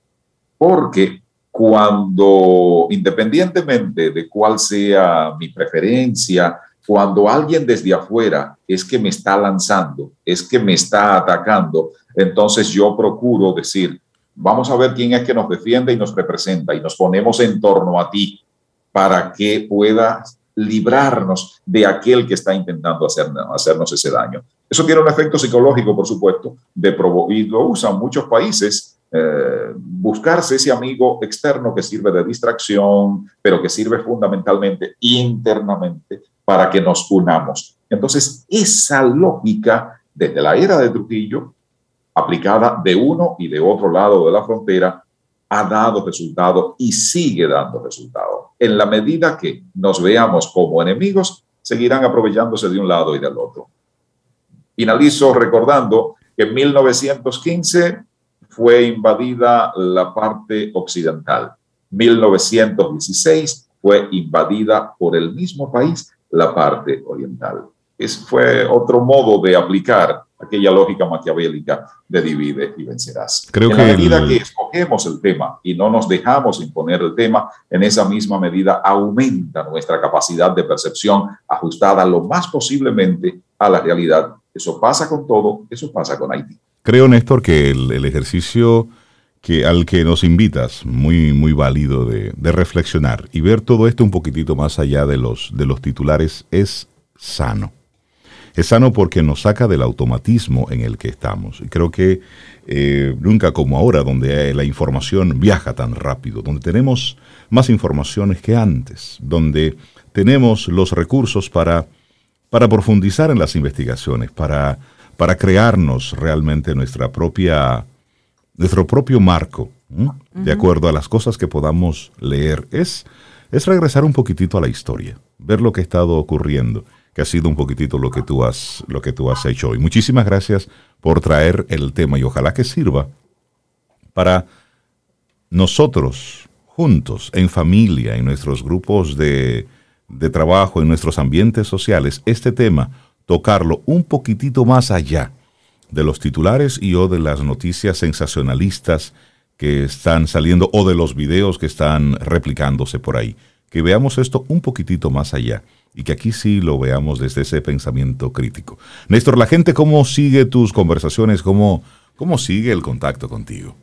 Porque cuando, independientemente de cuál sea mi preferencia, cuando alguien desde afuera es que me está lanzando, es que me está atacando, entonces yo procuro decir, vamos a ver quién es que nos defiende y nos representa y nos ponemos en torno a ti para que puedas librarnos de aquel que está intentando hacernos ese daño. Eso tiene un efecto psicológico, por supuesto, de y lo usan muchos países eh, buscarse ese amigo externo que sirve de distracción, pero que sirve fundamentalmente internamente para que nos unamos. Entonces, esa lógica desde la era de Trujillo, aplicada de uno y de otro lado de la frontera, ha dado resultado y sigue dando resultado. En la medida que nos veamos como enemigos, seguirán aprovechándose de un lado y del otro. Finalizo recordando que en 1915 fue invadida la parte occidental. 1916 fue invadida por el mismo país la parte oriental. Es, fue otro modo de aplicar aquella lógica maquiavélica de divide y vencerás. Creo en la medida que escogemos el tema y no nos dejamos imponer el tema, en esa misma medida aumenta nuestra capacidad de percepción ajustada lo más posiblemente a la realidad. Eso pasa con todo, eso pasa con Haití. Creo, Néstor, que el, ejercicio que, al que nos invitas, muy, muy válido de, reflexionar y ver todo esto un poquitito más allá de los, de los titulares, es sano. Es sano porque nos saca del automatismo en el que estamos. Y creo que eh, nunca como ahora, donde la información viaja tan rápido, donde tenemos más informaciones que antes, donde tenemos los recursos para, para profundizar en las investigaciones, para para crearnos realmente nuestra propia, nuestro propio marco, de acuerdo a las cosas que podamos leer. Es, es regresar un poquitito a la historia, ver lo que ha estado ocurriendo, que ha sido un poquitito lo que tú has, lo que tú has hecho hoy. Muchísimas gracias por traer el tema y ojalá que sirva para nosotros juntos, en familia, en nuestros grupos de, de trabajo, en nuestros ambientes sociales, este tema tocarlo un poquitito más allá de los titulares y o de las noticias sensacionalistas que están saliendo o de los videos que están replicándose por ahí. Que veamos esto un poquitito más allá y que aquí sí lo veamos desde ese pensamiento crítico. Néstor, la gente, ¿cómo sigue tus conversaciones? ¿Cómo, cómo sigue el contacto contigo?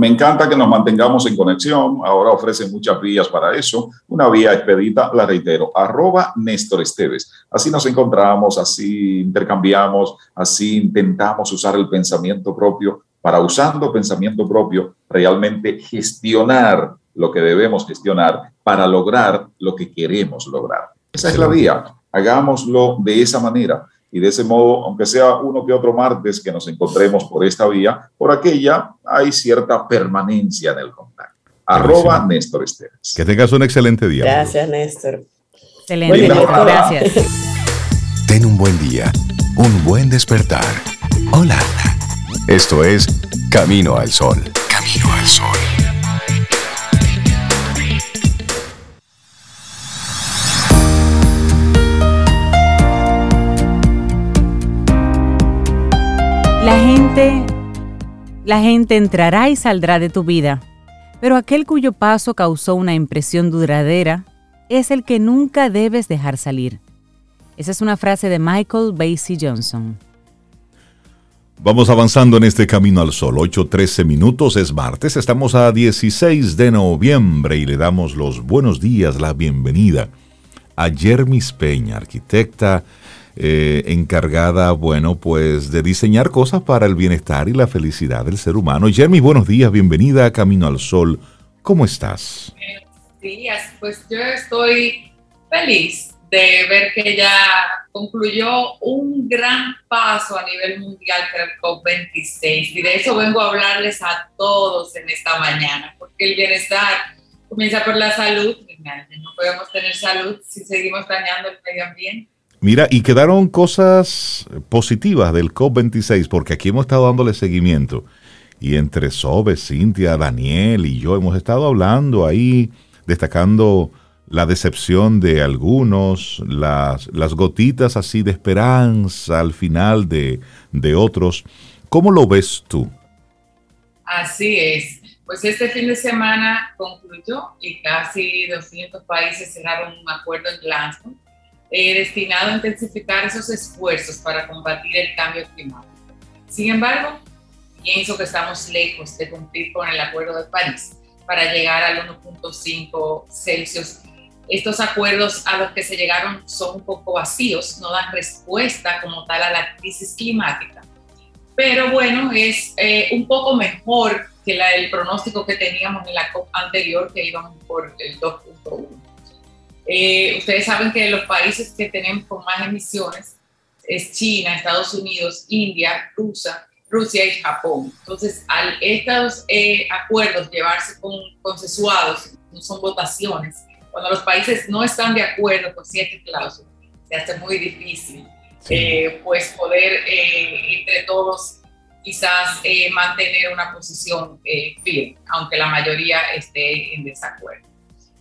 Me encanta que nos mantengamos en conexión. Ahora ofrece muchas vías para eso. Una vía expedita, la reitero, arroba Néstor Esteves. Así nos encontramos, así intercambiamos, así intentamos usar el pensamiento propio para usando pensamiento propio realmente gestionar lo que debemos gestionar para lograr lo que queremos lograr. Esa es la vía. Hagámoslo de esa manera y de ese modo, aunque sea uno que otro martes que nos encontremos por esta vía, por aquella hay cierta permanencia en el contacto. Arroba Néstor Esteves. Que tengas un excelente día. Gracias, Néstor. Excelente, gracias. Ten un buen día, un buen despertar. Hola. Esto es Camino al Sol. Camino al Sol. La gente, la gente entrará y saldrá de tu vida, pero aquel cuyo paso causó una impresión duradera es el que nunca debes dejar salir. Esa es una frase de Michael Basie Johnson. Vamos avanzando en este camino al sol. 8.13 minutos es martes. Estamos a 16 de noviembre y le damos los buenos días, la bienvenida a Jermis Peña, arquitecta, eh, encargada, bueno, pues de diseñar cosas para el bienestar y la felicidad del ser humano. Jeremy, buenos días, bienvenida a Camino al Sol. ¿Cómo estás? Días, pues yo estoy feliz de ver que ya concluyó un gran paso a nivel mundial que el COP26 y de eso vengo a hablarles a todos en esta mañana, porque el bienestar comienza por la salud, no podemos tener salud si seguimos dañando el medio ambiente. Mira, y quedaron cosas positivas del COP26, porque aquí hemos estado dándole seguimiento. Y entre Sobe, Cintia, Daniel y yo hemos estado hablando ahí, destacando la decepción de algunos, las, las gotitas así de esperanza al final de, de otros. ¿Cómo lo ves tú? Así es. Pues este fin de semana concluyó y casi 200 países cerraron un acuerdo en Glasgow eh, destinado a intensificar esos esfuerzos para combatir el cambio climático. Sin embargo, pienso que estamos lejos de cumplir con el Acuerdo de París para llegar al 1.5 Celsius estos acuerdos a los que se llegaron son un poco vacíos, no dan respuesta como tal a la crisis climática. Pero bueno, es eh, un poco mejor que el pronóstico que teníamos en la COP anterior, que íbamos por el 2.1. Eh, ustedes saben que los países que tenemos con más emisiones es China, Estados Unidos, India, Rusia, Rusia y Japón. Entonces, al estos eh, acuerdos llevarse con, consensuados, no son votaciones, cuando los países no están de acuerdo con ciertas cláusulas, se hace muy difícil eh, pues poder eh, entre todos quizás eh, mantener una posición firme, aunque la mayoría esté en desacuerdo.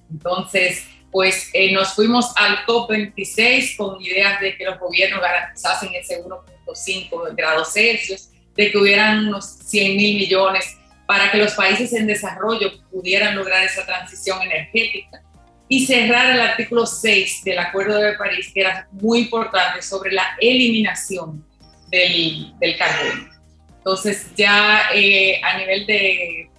Entonces, pues nos fuimos al COP26 con ideas de que los gobiernos garantizasen ese 1.5 grados Celsius, de que hubieran unos 100 mil millones para que los países en desarrollo pudieran lograr esa transición energética y cerrar el artículo 6 del Acuerdo de París, que era muy importante, sobre la eliminación del, del carbono. Entonces ya eh, a nivel de,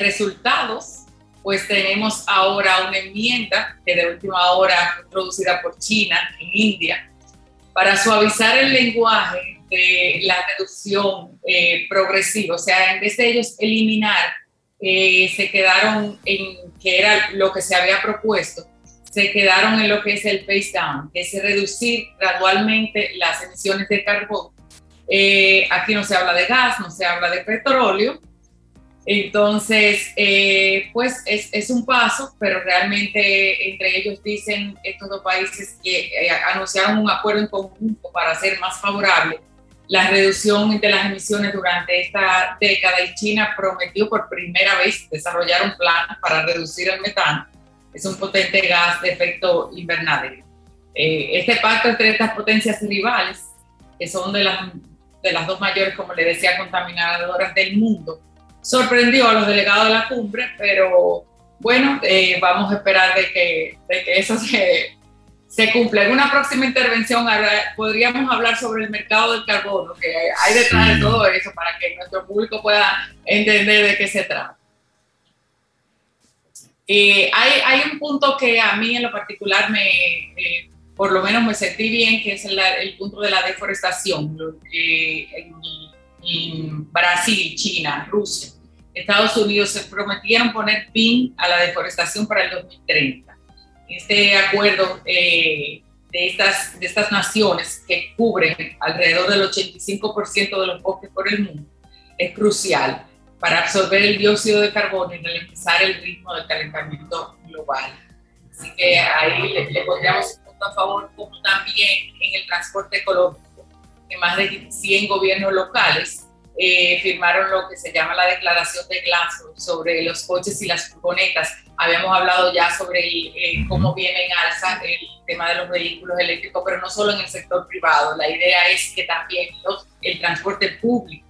resultados, pues tenemos ahora una enmienda que de última hora fue introducida por China en India para suavizar el lenguaje de la reducción eh, progresiva, o sea, en vez de ellos eliminar eh, se quedaron en, que era lo que se había propuesto, se quedaron en lo que es el face down, que es reducir gradualmente las emisiones de carbón. Eh, aquí no se habla de gas, no se habla de petróleo. Entonces, eh, pues es, es, un paso, pero realmente entre ellos dicen estos dos países que anunciaron un acuerdo en conjunto para ser más favorable la reducción de las emisiones durante esta década y China prometió por primera vez desarrollar un plan para reducir el metano. Es un potente gas de efecto invernadero. Eh, este pacto entre estas potencias rivales, que son de las, de las dos mayores, como le decía, contaminadoras del mundo, sorprendió a los delegados de la cumbre, pero bueno, eh, vamos a esperar de que, de que eso se, se cumple. En una próxima intervención podríamos hablar sobre el mercado del carbono, que hay detrás de todo eso para que nuestro público pueda entender de qué se trata. Eh, hay, hay, un punto que a mí en lo particular me, eh, por lo menos me sentí bien, que es el, el punto de la deforestación. Eh, en, Brasil, China, Rusia, Estados Unidos se prometieron poner fin a la deforestación para el 2030 este acuerdo eh, de, estas, de estas naciones que cubren alrededor del 85% de los bosques por el mundo es crucial para absorber el dióxido de carbono y ralentizar el ritmo del calentamiento global. Así que ahí le, le pondríamos un punto a favor, como también en el transporte ecológico, que más de 100 gobiernos locales eh, firmaron lo que se llama la Declaración de Glasgow sobre los coches y las furgonetas. Habíamos hablado ya sobre eh, cómo viene en alza el tema de los vehículos eléctricos, pero no solo en el sector privado. La idea es que también el transporte público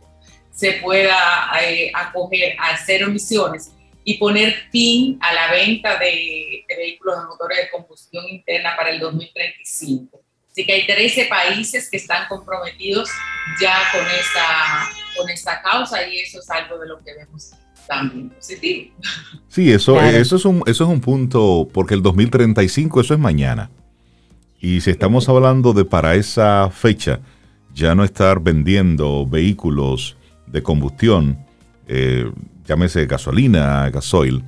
se pueda eh, acoger a cero emisiones y poner fin a la venta de, de vehículos de motores de combustión interna para el 2035. Así que hay 13 países que están comprometidos ya con esta, con esta causa y eso es algo de lo que vemos también positivo. Sí, eso, eso, es un, eso es un punto, porque el 2035, eso es mañana. Y si estamos hablando de para esa fecha ya no estar vendiendo vehículos de combustión, eh, llámese gasolina, gasoil,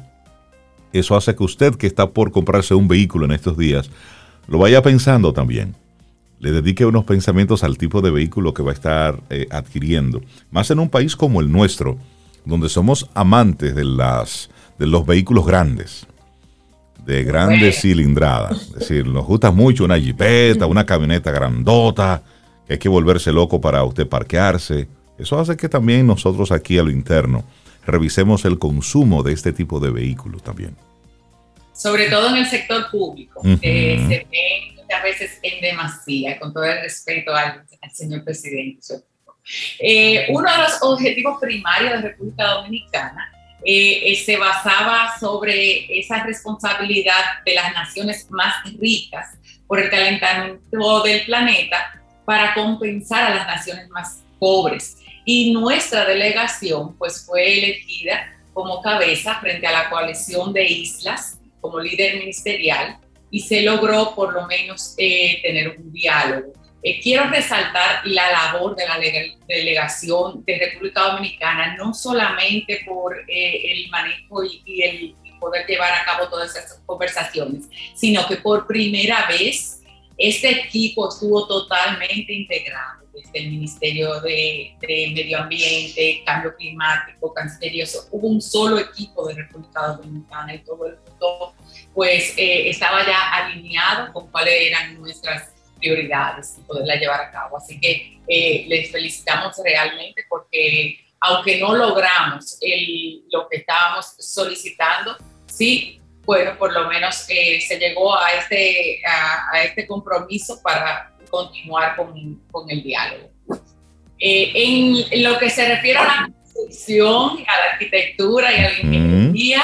eso hace que usted que está por comprarse un vehículo en estos días, lo vaya pensando también. Le dedique unos pensamientos al tipo de vehículo que va a estar eh, adquiriendo. Más en un país como el nuestro, donde somos amantes de, las, de los vehículos grandes, de grandes cilindradas. Es decir, nos gusta mucho una jipeta, una camioneta grandota, que hay que volverse loco para usted parquearse. Eso hace que también nosotros aquí a lo interno revisemos el consumo de este tipo de vehículos también. Sobre todo en el sector público, se ve muchas veces en demasía, con todo el respeto al, señor presidente. Eh, uno de los objetivos primarios de República Dominicana eh, eh, se basaba sobre esa responsabilidad de las naciones más ricas por el calentamiento del planeta para compensar a las naciones más pobres. Y nuestra delegación pues fue elegida como cabeza frente a la coalición de islas como líder ministerial y se logró por lo menos eh, tener un diálogo. Eh, quiero resaltar la labor de la delegación de República Dominicana, no solamente por eh, el manejo y, el poder llevar a cabo todas esas conversaciones, sino que por primera vez este equipo estuvo totalmente integrado desde el Ministerio de, Medio Ambiente, Cambio Climático, Cancillería, hubo un solo equipo de República Dominicana y todo el mundo pues eh, estaba ya alineado con cuáles eran nuestras prioridades y poderla llevar a cabo. Así que eh, les felicitamos realmente porque aunque no logramos el, lo que estábamos solicitando, sí, bueno, por lo menos eh, se llegó a este, a, este compromiso para continuar con, con el diálogo. en, lo que se refiere a la construcción, a la arquitectura y a la ingeniería,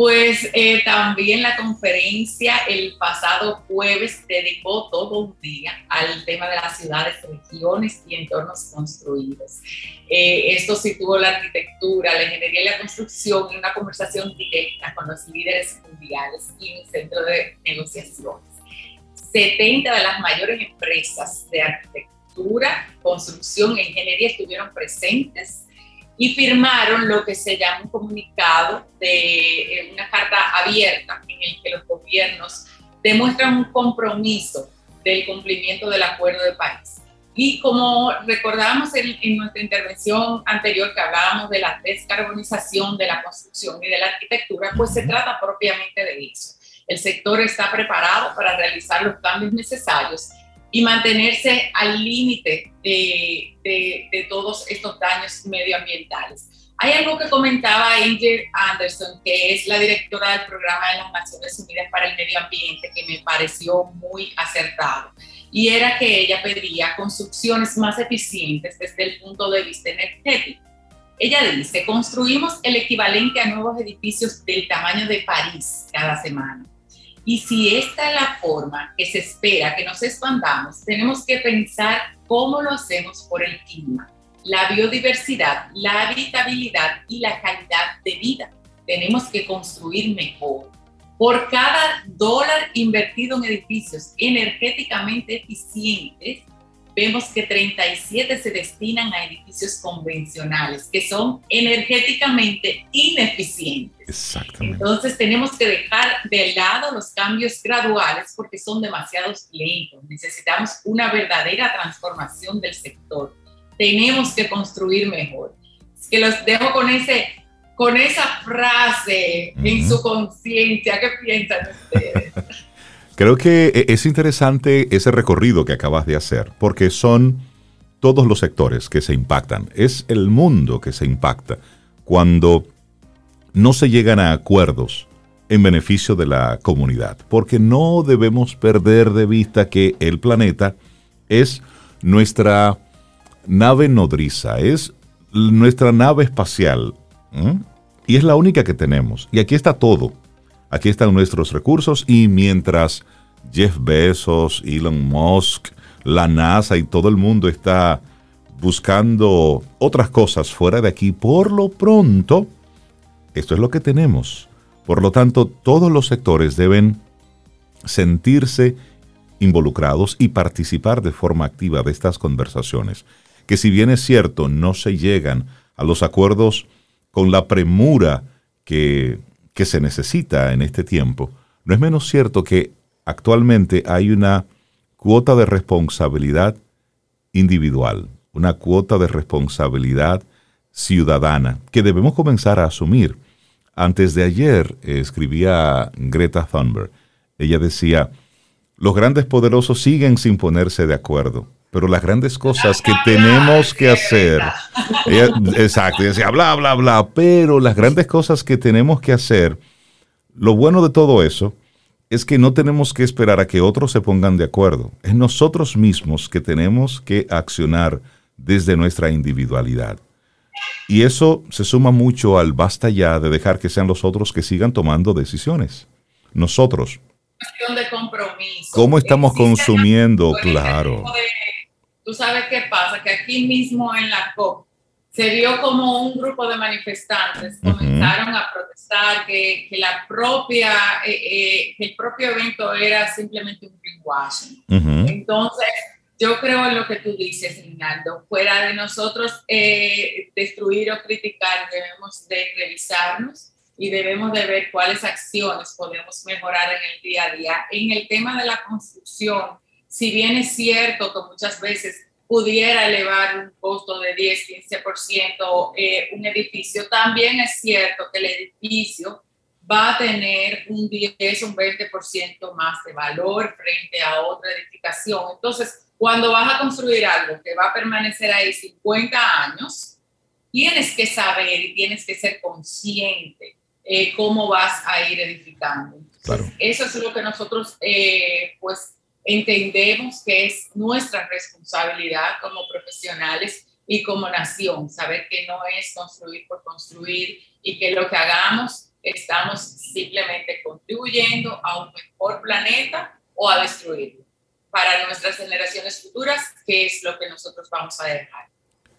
pues eh, también la conferencia el pasado jueves dedicó todo un día al tema de las ciudades, regiones y entornos construidos. Eh, esto situó la arquitectura, la ingeniería y la construcción en una conversación directa con los líderes mundiales y un centro de negociaciones. 70 de las mayores empresas de arquitectura, construcción e ingeniería estuvieron presentes y firmaron lo que se llama un comunicado de eh, una carta abierta en el que los gobiernos demuestran un compromiso del cumplimiento del Acuerdo de París. Y como recordábamos en, en, nuestra intervención anterior que hablábamos de la descarbonización de la construcción y de la arquitectura, pues se trata propiamente de eso. El sector está preparado para realizar los cambios necesarios y mantenerse al límite de, todos estos daños medioambientales. Hay algo que comentaba Angel Anderson, que es la directora del programa de las Naciones Unidas para el Medio Ambiente, que me pareció muy acertado. Y era que ella pedía construcciones más eficientes desde el punto de vista energético. Ella dice, construimos el equivalente a nuevos edificios del tamaño de París cada semana y si esta es la forma que se espera que nos expandamos, tenemos que pensar cómo lo hacemos por el clima, la biodiversidad, la habitabilidad y la calidad de vida. Tenemos que construir mejor. Por cada dólar invertido en edificios energéticamente eficientes, vemos que 37 se destinan a edificios convencionales que son energéticamente ineficientes. Exactamente. Entonces tenemos que dejar de lado los cambios graduales porque son demasiado lentos. Necesitamos una verdadera transformación del sector. Tenemos que construir mejor. Es que los dejo con ese con esa frase en su conciencia. ¿Qué piensan ustedes? Creo que e-, es interesante ese recorrido que acabas de hacer, porque son todos los sectores que se impactan, es el mundo que se impacta cuando no se llegan a acuerdos en beneficio de la comunidad, porque no debemos perder de vista que el planeta es nuestra nave nodriza, es nuestra nave espacial, y es la única que tenemos, y aquí está todo. Aquí están nuestros recursos y mientras Jeff Bezos, Elon Musk, la NASA y todo el mundo está buscando otras cosas fuera de aquí, por lo pronto, esto es lo que tenemos. Por lo tanto, todos los sectores deben sentirse involucrados y participar de forma activa de estas conversaciones, que si bien es cierto, no se llegan a los acuerdos con la premura que, que se necesita en este tiempo, no es menos cierto que actualmente hay una cuota de responsabilidad individual, una cuota de responsabilidad ciudadana que debemos comenzar a asumir. Antes de ayer eh, escribía Greta Thunberg. Ella decía, los grandes poderosos siguen sin ponerse de acuerdo, pero las grandes cosas que tenemos que hacer, ella, exacto, decía, bla, bla, bla, pero las grandes cosas que tenemos que hacer, lo bueno de todo eso es que no tenemos que esperar a que otros se pongan de acuerdo. Es nosotros mismos que tenemos que accionar desde nuestra individualidad. Y eso se suma mucho al basta ya de dejar que sean los otros que sigan tomando decisiones. Nosotros. Cuestión de compromiso. ¿Cómo estamos consumiendo? Claro. Tú sabes qué pasa, que aquí mismo en la COP se vio como un grupo de manifestantes comenzaron a protestar que, que la propia, eh, eh, que el propio evento era simplemente un greenwashing. Entonces, yo creo en lo que tú dices, Rinaldo, fuera de nosotros eh, destruir o criticar, debemos de revisarnos y debemos de ver cuáles acciones podemos mejorar en el día a día. En el tema de la construcción, si bien es cierto que muchas veces pudiera elevar un costo de 10, 15% eh, un edificio, también es cierto que el edificio va a tener un 10, un 20% más de valor frente a otra edificación. Entonces, cuando vas a construir algo que va a permanecer ahí 50 años, tienes que saber y tienes que ser consciente eh, cómo vas a ir edificando. Eso es lo que nosotros, eh, pues, entendemos que es nuestra responsabilidad como profesionales y como nación, saber que no es construir por construir y que lo que hagamos estamos simplemente contribuyendo a un mejor planeta o a destruirlo para nuestras generaciones futuras, que es lo que nosotros vamos a dejar.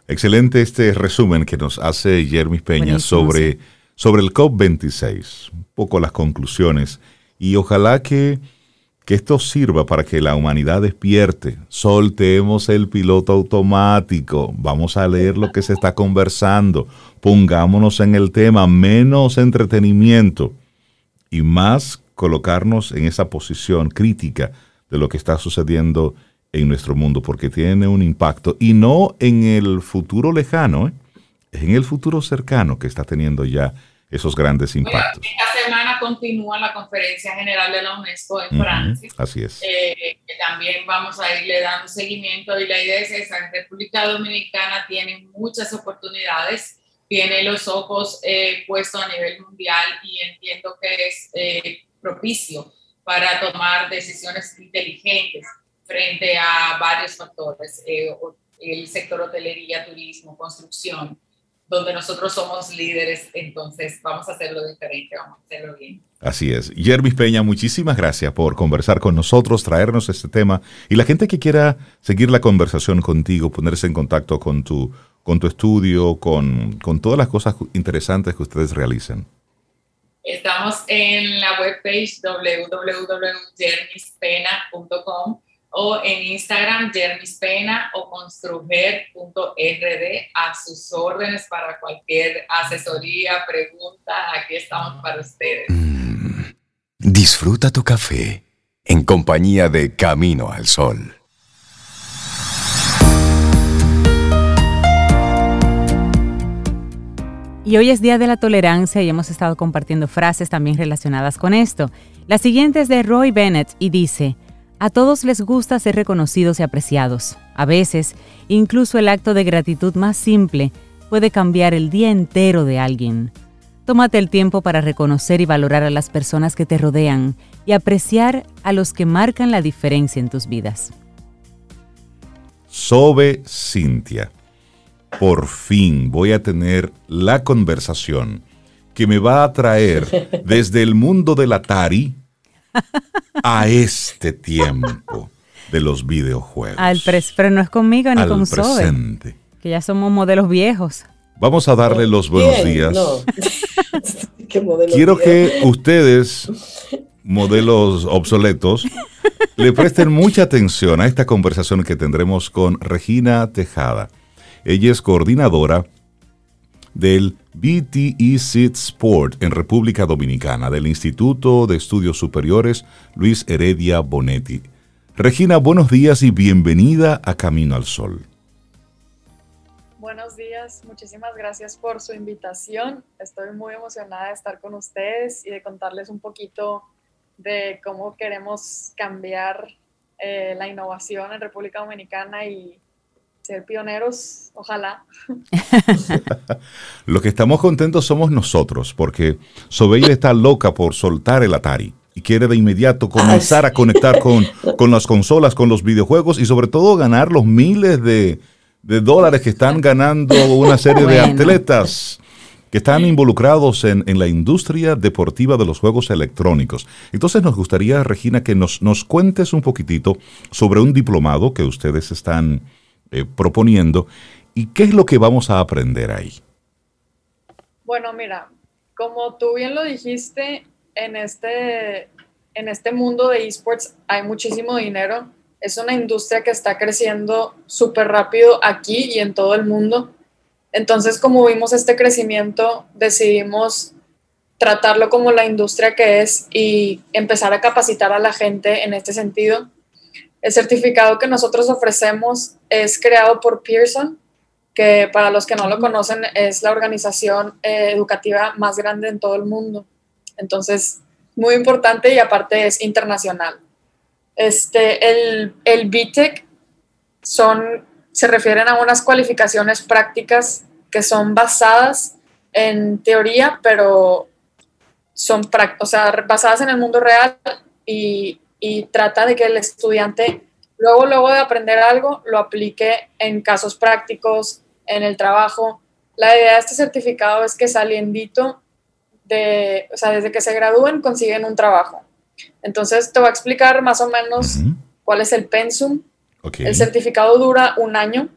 Excelente este resumen que nos hace Jeremy Peña sobre, sobre el COP26, un poco las conclusiones y ojalá que que esto sirva para que la humanidad despierte. Soltemos el piloto automático. Vamos a leer lo que se está conversando. Pongámonos en el tema. Menos entretenimiento y más colocarnos en esa posición crítica de lo que está sucediendo en nuestro mundo, porque tiene un impacto. Y no en el futuro lejano, ¿eh? es en el futuro cercano que está teniendo ya esos grandes impactos. Semana continúa la Conferencia General de la UNESCO en Francia. Así es. Eh, que también vamos a irle dando seguimiento y la idea es esa. República Dominicana tiene muchas oportunidades, tiene los ojos eh, puestos a nivel mundial y entiendo que es eh, propicio para tomar decisiones inteligentes frente a varios factores, el sector hotelería, turismo, construcción donde nosotros somos líderes, entonces vamos a hacerlo diferente, vamos a hacerlo bien. Así es. Jervis Peña, muchísimas gracias por conversar con nosotros, traernos este tema. Y la gente que quiera seguir la conversación contigo, ponerse en contacto con tu, con tu estudio, con, con todas las cosas interesantes que ustedes realizan. Estamos en la webpage www.jermispena.com o en Instagram Pena o construger.rd a sus órdenes para cualquier asesoría, pregunta. Aquí estamos para ustedes. Mm, disfruta tu café en compañía de Camino al Sol. Y hoy es Día de la Tolerancia y hemos estado compartiendo frases también relacionadas con esto. La siguiente es de Roy Bennett y dice, a todos les gusta ser reconocidos y apreciados. A veces, incluso el acto de gratitud más simple puede cambiar el día entero de alguien. Tómate el tiempo para reconocer y valorar a las personas que te rodean y apreciar a los que marcan la diferencia en tus vidas. Sobe Cintia. Por fin voy a tener la conversación que me va a traer desde el mundo del Atari a este tiempo de los videojuegos. Al pero no es conmigo ni con presente. que ya somos modelos viejos. Vamos a darle los buenos días. Quiero que ustedes modelos obsoletos, le presten mucha atención a esta conversación que tendremos con Regina Tejada. Ella es coordinadora del BTE Seed Sport en República Dominicana, del Instituto de Estudios Superiores Luis Heredia Bonetti. Regina, buenos días y bienvenida a Camino al Sol. Buenos días, muchísimas gracias por su invitación. Estoy muy emocionada de estar con ustedes y de contarles un poquito de cómo queremos cambiar eh, la innovación en República Dominicana y ser pioneros, ojalá. Lo que estamos contentos somos nosotros, porque Sobeida está loca por soltar el Atari y quiere de inmediato comenzar a conectar con, con las consolas, con los videojuegos y sobre todo ganar los miles de, dólares que están ganando una serie de atletas que están involucrados en, la industria deportiva de los juegos electrónicos. Entonces nos gustaría, Regina, que nos, nos cuentes un poquitito sobre un diplomado que ustedes están eh, proponiendo y qué es lo que vamos a aprender ahí. Bueno, mira, como tú bien lo dijiste, en este, en este mundo de esports hay muchísimo dinero. Es una industria que está creciendo súper rápido aquí y en todo el mundo. Entonces, como vimos este crecimiento, decidimos tratarlo como la industria que es y empezar a capacitar a la gente en este sentido. El certificado que nosotros ofrecemos es creado por Pearson, que para los que no lo conocen es la organización eh, educativa más grande en todo el mundo. Entonces, muy importante y aparte es internacional. Este, el, el BTEC se refieren a unas cualificaciones prácticas que son basadas en teoría, pero son o sea, basadas en el mundo real y y trata de que el estudiante luego, luego de aprender algo, lo aplique en casos prácticos, en el trabajo. La idea de este certificado es que saliendito de, o sea, desde que se gradúen consiguen un trabajo. Entonces te voy a explicar más o menos cuál es el pensum. El certificado dura un año,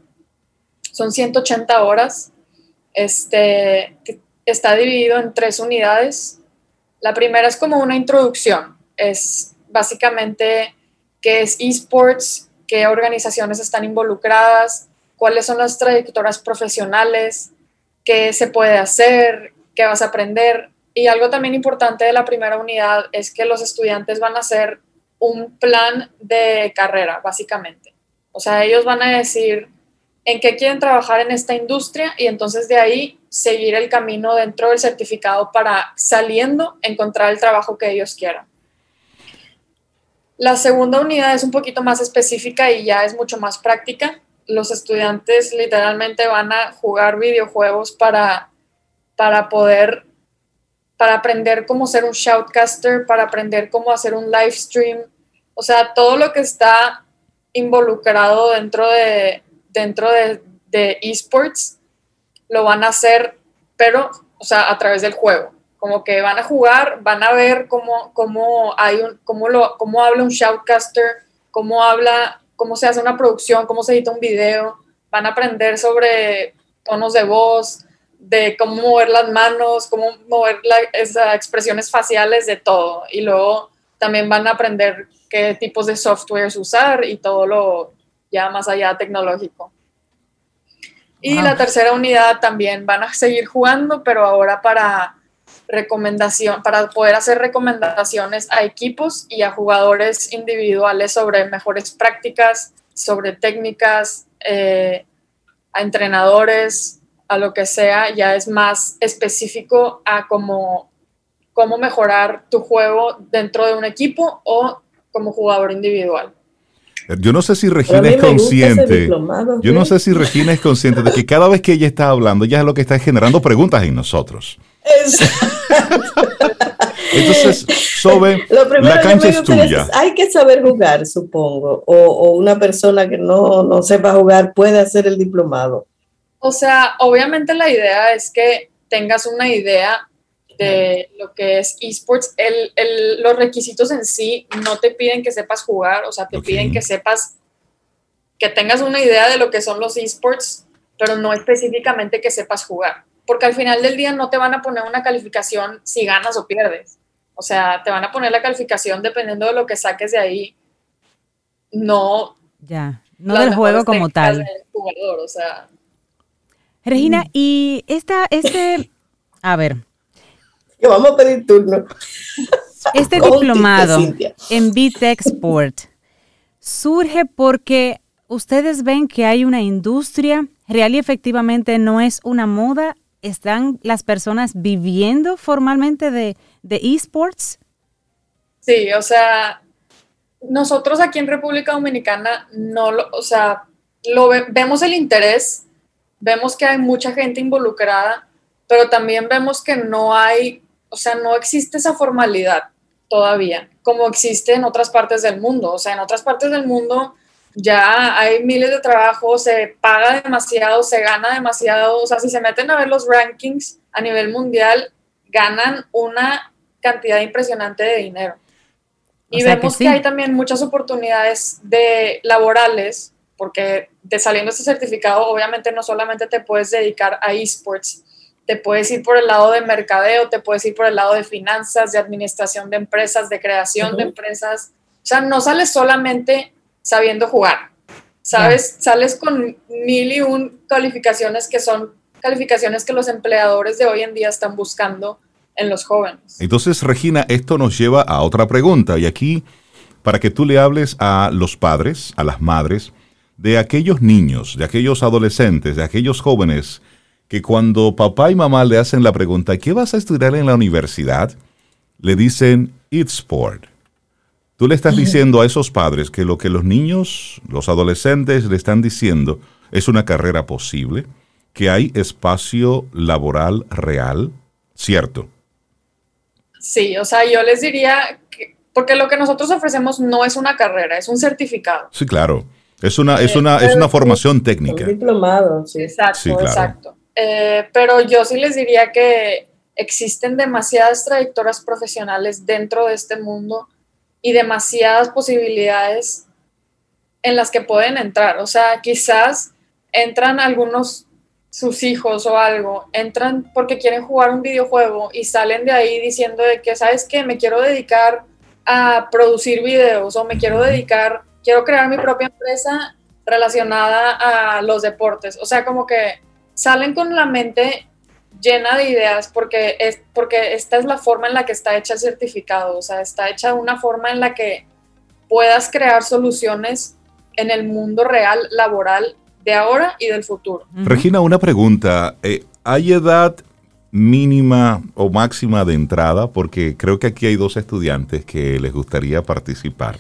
son 180 horas. Este, está dividido en tres unidades. La primera es como una introducción, es básicamente qué es esports, qué organizaciones están involucradas, cuáles son las trayectorias profesionales, qué se puede hacer, qué vas a aprender. Y algo también importante de la primera unidad es que los estudiantes van a hacer un plan de carrera, básicamente. O sea, ellos van a decir en qué quieren trabajar en esta industria y entonces de ahí seguir el camino dentro del certificado para saliendo encontrar el trabajo que ellos quieran. La segunda unidad es un poquito más específica y ya es mucho más práctica. Los estudiantes literalmente van a jugar videojuegos para, para poder, para aprender cómo ser un shoutcaster, para aprender cómo hacer un live stream. O sea, todo lo que está involucrado dentro de, dentro de, de esports lo van a hacer, pero, o sea, a través del juego como que van a jugar, van a ver cómo, cómo, hay un, cómo, lo, cómo habla un shoutcaster, cómo habla, cómo se hace una producción, cómo se edita un video, van a aprender sobre tonos de voz, de cómo mover las manos, cómo mover esas expresiones faciales, de todo. Y luego también van a aprender qué tipos de softwares usar y todo lo ya más allá tecnológico. Y la tercera unidad también van a seguir jugando, pero ahora para recomendación, para poder hacer recomendaciones a equipos y a jugadores individuales sobre mejores prácticas, sobre técnicas, eh, a entrenadores, a lo que sea, ya es más específico a cómo, cómo mejorar tu juego dentro de un equipo o como jugador individual. Yo no sé si Regina es consciente. Yo no sé si Regina es consciente de que cada vez que ella está hablando, ella es lo que está generando preguntas en nosotros. Entonces, Sobe, la cancha es tuya. hay que saber jugar, supongo, o, una persona que no, no sepa jugar puede hacer el diplomado. O sea, obviamente la idea es que tengas una idea de lo que es esports. El, los requisitos en sí no te piden que sepas jugar, o sea, te piden que sepas, que tengas una idea de lo que son los esports, pero no específicamente que sepas jugar porque al final del día no te van a poner una calificación si ganas o pierdes. O sea, te van a poner la calificación dependiendo de lo que saques de ahí. No. Ya, no del juego como tal. Jugador, o sea. Regina, y esta, este, a ver. vamos a pedir turno. Este diplomado en BTEC Sport surge porque ustedes ven que hay una industria real y efectivamente no es una moda. ¿Están las personas viviendo formalmente de, de esports? Sí, o sea, nosotros aquí en República Dominicana no lo, o sea, lo vemos el interés, vemos que hay mucha gente involucrada, pero también vemos que no hay, o sea, no existe esa formalidad todavía, como existe en otras partes del mundo. O sea, en otras partes del mundo ya hay miles de trabajos, se paga demasiado, se gana demasiado. O sea, si se meten a ver los rankings a nivel mundial, ganan una cantidad impresionante de dinero. Y vemos que, hay también muchas oportunidades de laborales, porque de saliendo este certificado, obviamente no solamente te puedes dedicar a esports, te puedes ir por el lado de mercadeo, te puedes ir por el lado de finanzas, de administración de empresas, de creación de empresas. O sea, no sales solamente sabiendo jugar, sabes, sales con mil y un calificaciones que son calificaciones que los empleadores de hoy en día están buscando en los jóvenes. Entonces, Regina, esto nos lleva a otra pregunta y aquí, para que tú le hables a los padres, a las madres, de aquellos niños, de aquellos adolescentes, de aquellos jóvenes que cuando papá y mamá le hacen la pregunta, ¿qué vas a estudiar en la universidad? Le dicen, it's sport. Tú le estás diciendo a esos padres que lo que los niños, los adolescentes le están diciendo es una carrera posible, que hay espacio laboral real, ¿cierto? Sí, o sea, yo les diría, que, porque lo que nosotros ofrecemos no es una carrera, es un certificado. Sí, claro. Es una, es una, es una formación técnica. diplomado, sí. Exacto, exacto. Eh, pero yo sí les diría que existen demasiadas trayectorias profesionales dentro de este mundo y demasiadas posibilidades en las que pueden entrar. O sea, quizás entran algunos sus hijos o algo, entran porque quieren jugar un videojuego y salen de ahí diciendo de que, ¿sabes qué? Me quiero dedicar a producir videos o me quiero dedicar, quiero crear mi propia empresa relacionada a los deportes. O sea, como que salen con la mente llena de ideas porque, es, porque esta es la forma en la que está hecha el certificado, o sea, está hecha de una forma en la que puedas crear soluciones en el mundo real, laboral, de ahora y del futuro. Regina, una pregunta. Eh, ¿Hay edad mínima o máxima de entrada? Porque creo que aquí hay dos estudiantes que les gustaría participar.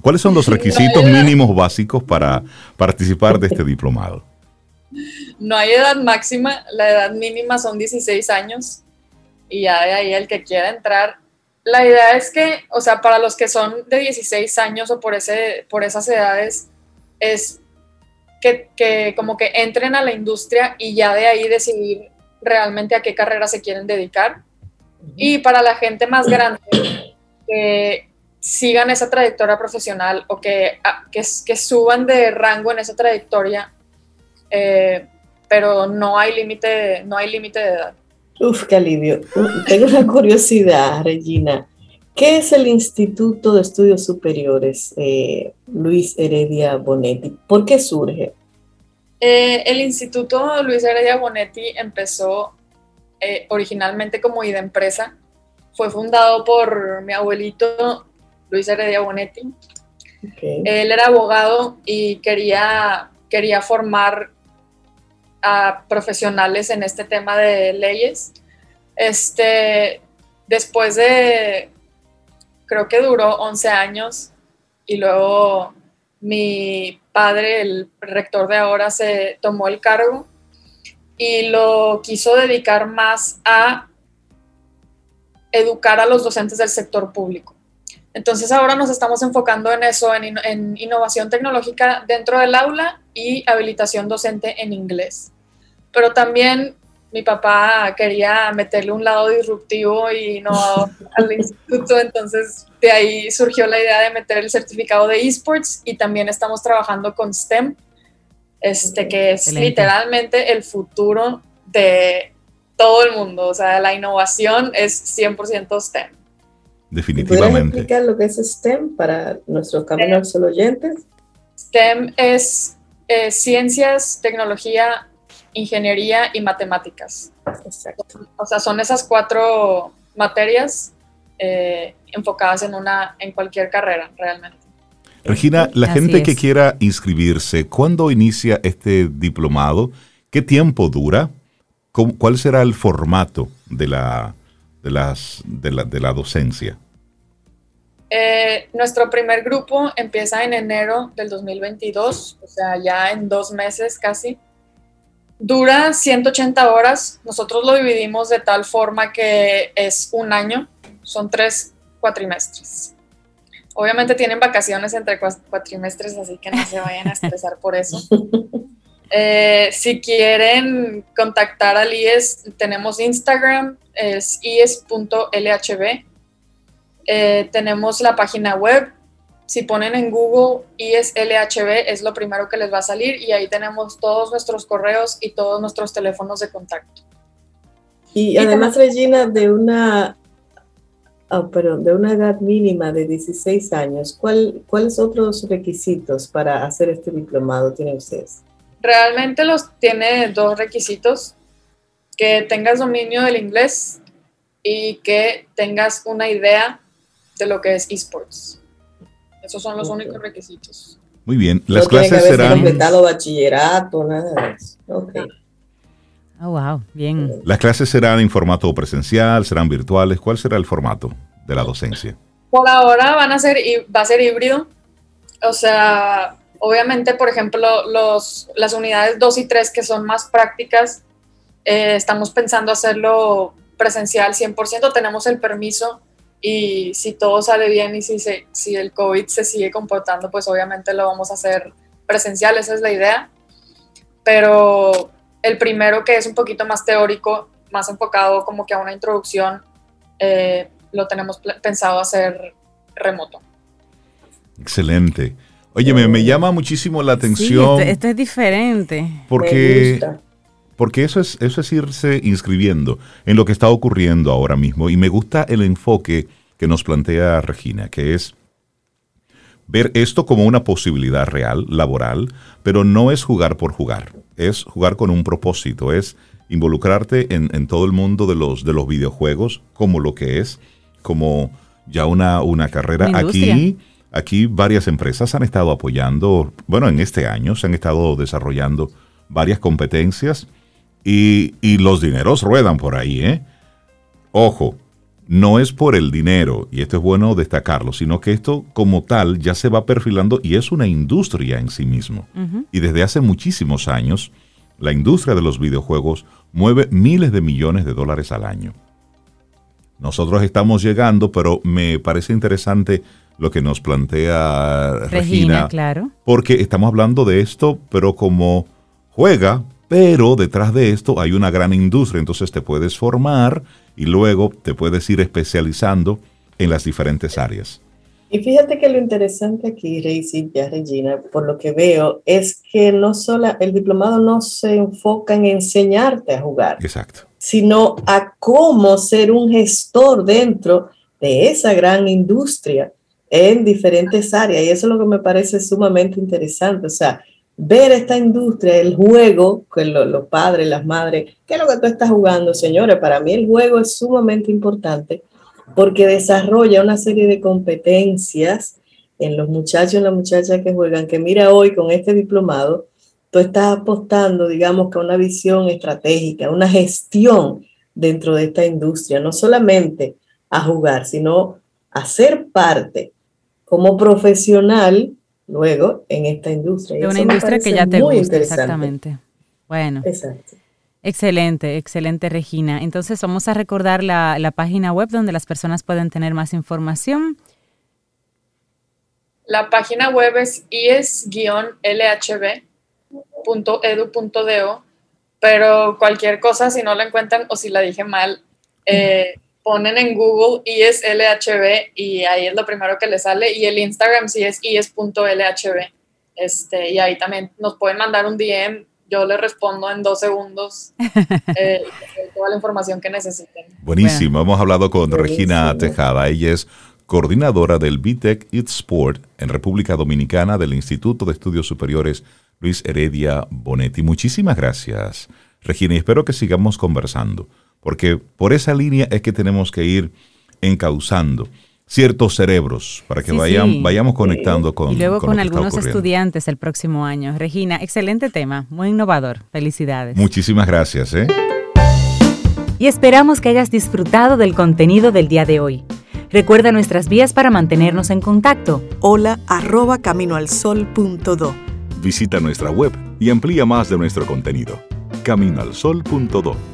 ¿Cuáles son los requisitos mínimos básicos para participar de este diplomado? No hay edad máxima, la edad mínima son 16 años y ya de ahí el que quiera entrar. La idea es que, o sea, para los que son de 16 años o por, ese, por esas edades, es que, que como que entren a la industria y ya de ahí decidir realmente a qué carrera se quieren dedicar. Y para la gente más grande, que sigan esa trayectoria profesional o que, que, que suban de rango en esa trayectoria eh, pero no hay límite, no hay límite de edad. Uf, qué alivio. Tengo una curiosidad, Regina. ¿Qué es el Instituto de Estudios Superiores eh, Luis Heredia Bonetti? ¿Por qué surge? Eh, el Instituto Luis Heredia Bonetti empezó originalmente como idea empresa. Fue fundado por mi abuelito Luis Heredia Bonetti. Él era abogado y quería, quería formar a profesionales en este tema de leyes. Este, después de, creo que duró 11 años y luego mi padre, el rector de ahora, se tomó el cargo y lo quiso dedicar más a educar a los docentes del sector público. Entonces ahora nos estamos enfocando en eso, en, en, innovación tecnológica dentro del aula y habilitación docente en inglés pero también mi papá quería meterle un lado disruptivo y no al instituto, entonces de ahí surgió la idea de meter el certificado de esports y también estamos trabajando con STEM, este, que es literalmente el futuro de todo el mundo, o sea, la innovación es 100% STEM. Definitivamente. explicar lo que es STEM para nuestros caminos solo oyentes? STEM es eh, ciencias, tecnología, ingeniería y matemáticas. Exacto. O sea, son esas cuatro materias eh, enfocadas en una, en cualquier carrera, realmente. Regina, la Así gente que es. quiera inscribirse, ¿cuándo inicia este diplomado? ¿Qué tiempo dura? ¿Cómo- ¿Cuál será el formato de la, de las, de la, de la docencia? Eh, nuestro primer grupo empieza en enero del 2022, o sea, ya en dos meses casi. Dura 180 horas. Nosotros lo dividimos de tal forma que es un año, son tres cuatrimestres. Obviamente tienen vacaciones entre cua- cuatrimestres, así que no se vayan a estresar por eso. Eh, si quieren contactar al IES, tenemos Instagram, es ies.lhb. Eh, tenemos la página web. Si ponen en Google IES-LHB es lo primero que les va a salir y ahí tenemos todos nuestros correos y todos nuestros teléfonos de contacto. Y además, Regina, de una, ah, perdón, de una edad mínima de 16 años, ¿cuál, ¿cuáles otros requisitos para hacer este diplomado tienen ustedes? Realmente los tiene dos requisitos, que tengas dominio del inglés y que tengas una idea de lo que es esports. Esos son los Ok. únicos requisitos. Muy bien, las no tiene que clases haberse serán... completado bachillerato, nada de eso. Ok. Oh, wow, bien. Las clases serán en formato presencial, serán virtuales. ¿Cuál será el formato de la docencia? Por ahora van a ser, va a ser híbrido. O sea, obviamente, por ejemplo, los, las unidades 2 y 3 que son más prácticas, eh, estamos pensando hacerlo presencial 100%. Tenemos el permiso y si todo sale bien y si, se, si el COVID se sigue comportando, pues obviamente lo vamos a hacer presencial, esa es la idea. Pero el primero que es un poquito más teórico, más enfocado como que a una introducción, eh, lo tenemos pensado hacer remoto. Excelente. Oye, me, me llama muchísimo la Sí, atención esto, esto es diferente. Me porque, gusta. Porque eso, es, eso es irse inscribiendo en lo que está ocurriendo ahora mismo. Y me gusta el enfoque que nos plantea Regina, que es ver esto como una posibilidad real, laboral, pero no es jugar por jugar, es jugar con un propósito, es involucrarte en, en todo el mundo de los, de los videojuegos como lo que es, como ya una, una carrera. Aquí, aquí varias empresas han estado apoyando, bueno, en este año se han estado desarrollando varias competencias y, y los dineros ruedan por ahí, ¿eh? Ojo, no es por el dinero, y esto es bueno destacarlo, sino que esto como tal ya se va perfilando y es una industria en sí mismo. Y desde hace muchísimos años, la industria de los videojuegos mueve miles de millones de dólares al año. Nosotros estamos llegando, pero me parece interesante lo que nos plantea Regina, Regina, claro. porque estamos hablando de esto, pero como juega, pero detrás de esto hay una gran industria, entonces te puedes formar y luego te puedes ir especializando en las diferentes áreas. Y fíjate que lo interesante aquí, Rey Silvia, Regina, por lo que veo, es que no solo el diplomado no se enfoca en enseñarte a jugar, Exacto. sino a cómo ser un gestor dentro de esa gran industria en diferentes áreas. Y eso es lo que me parece sumamente interesante. O sea, ver esta industria, el juego, que lo- los padres, las madres, ¿qué es lo que tú estás jugando, señores? Para mí el juego es sumamente importante porque desarrolla una serie de competencias en los muchachos y las muchachas que juegan, que mira hoy con este diplomado, tú estás apostando, digamos, que a una visión estratégica, una gestión dentro de esta industria, no solamente a jugar, sino a ser parte como profesional luego en esta industria. Y De una industria que ya te muy gusta, interesante. exactamente. Bueno, Exacto. excelente, excelente Regina. Entonces vamos a recordar la, la página web donde las personas pueden tener más información. La página web es ies-lhb.edu.do, pero cualquier cosa, si no la encuentran o si la dije mal, eh, ponen en Google IES-LHB y ahí es lo primero que les sale. Y el Instagram sí es IES.lhb. Este, y ahí también nos pueden mandar un DM. Yo les respondo en dos segundos. Eh, toda la información que necesiten. Buenísimo, hemos hablado con Regina Tejada, ella es coordinadora del BTEC It Sport en República Dominicana del Instituto de Estudios Superiores Luis Heredia Bonetti. Muchísimas gracias, Regina, y espero que sigamos conversando, porque por esa línea es que tenemos que ir encauzando ciertos cerebros para que vayan, vayamos conectando con Y luego con, algunos estudiantes el próximo año. Regina, excelente tema, muy innovador. Felicidades. Muchísimas gracias. ¿eh? Y esperamos que hayas disfrutado del contenido del día de hoy. Recuerda nuestras vías para mantenernos en contacto. Hola arroba caminoalsol.do. Visita nuestra web y amplía más de nuestro contenido. Caminoalsol.do.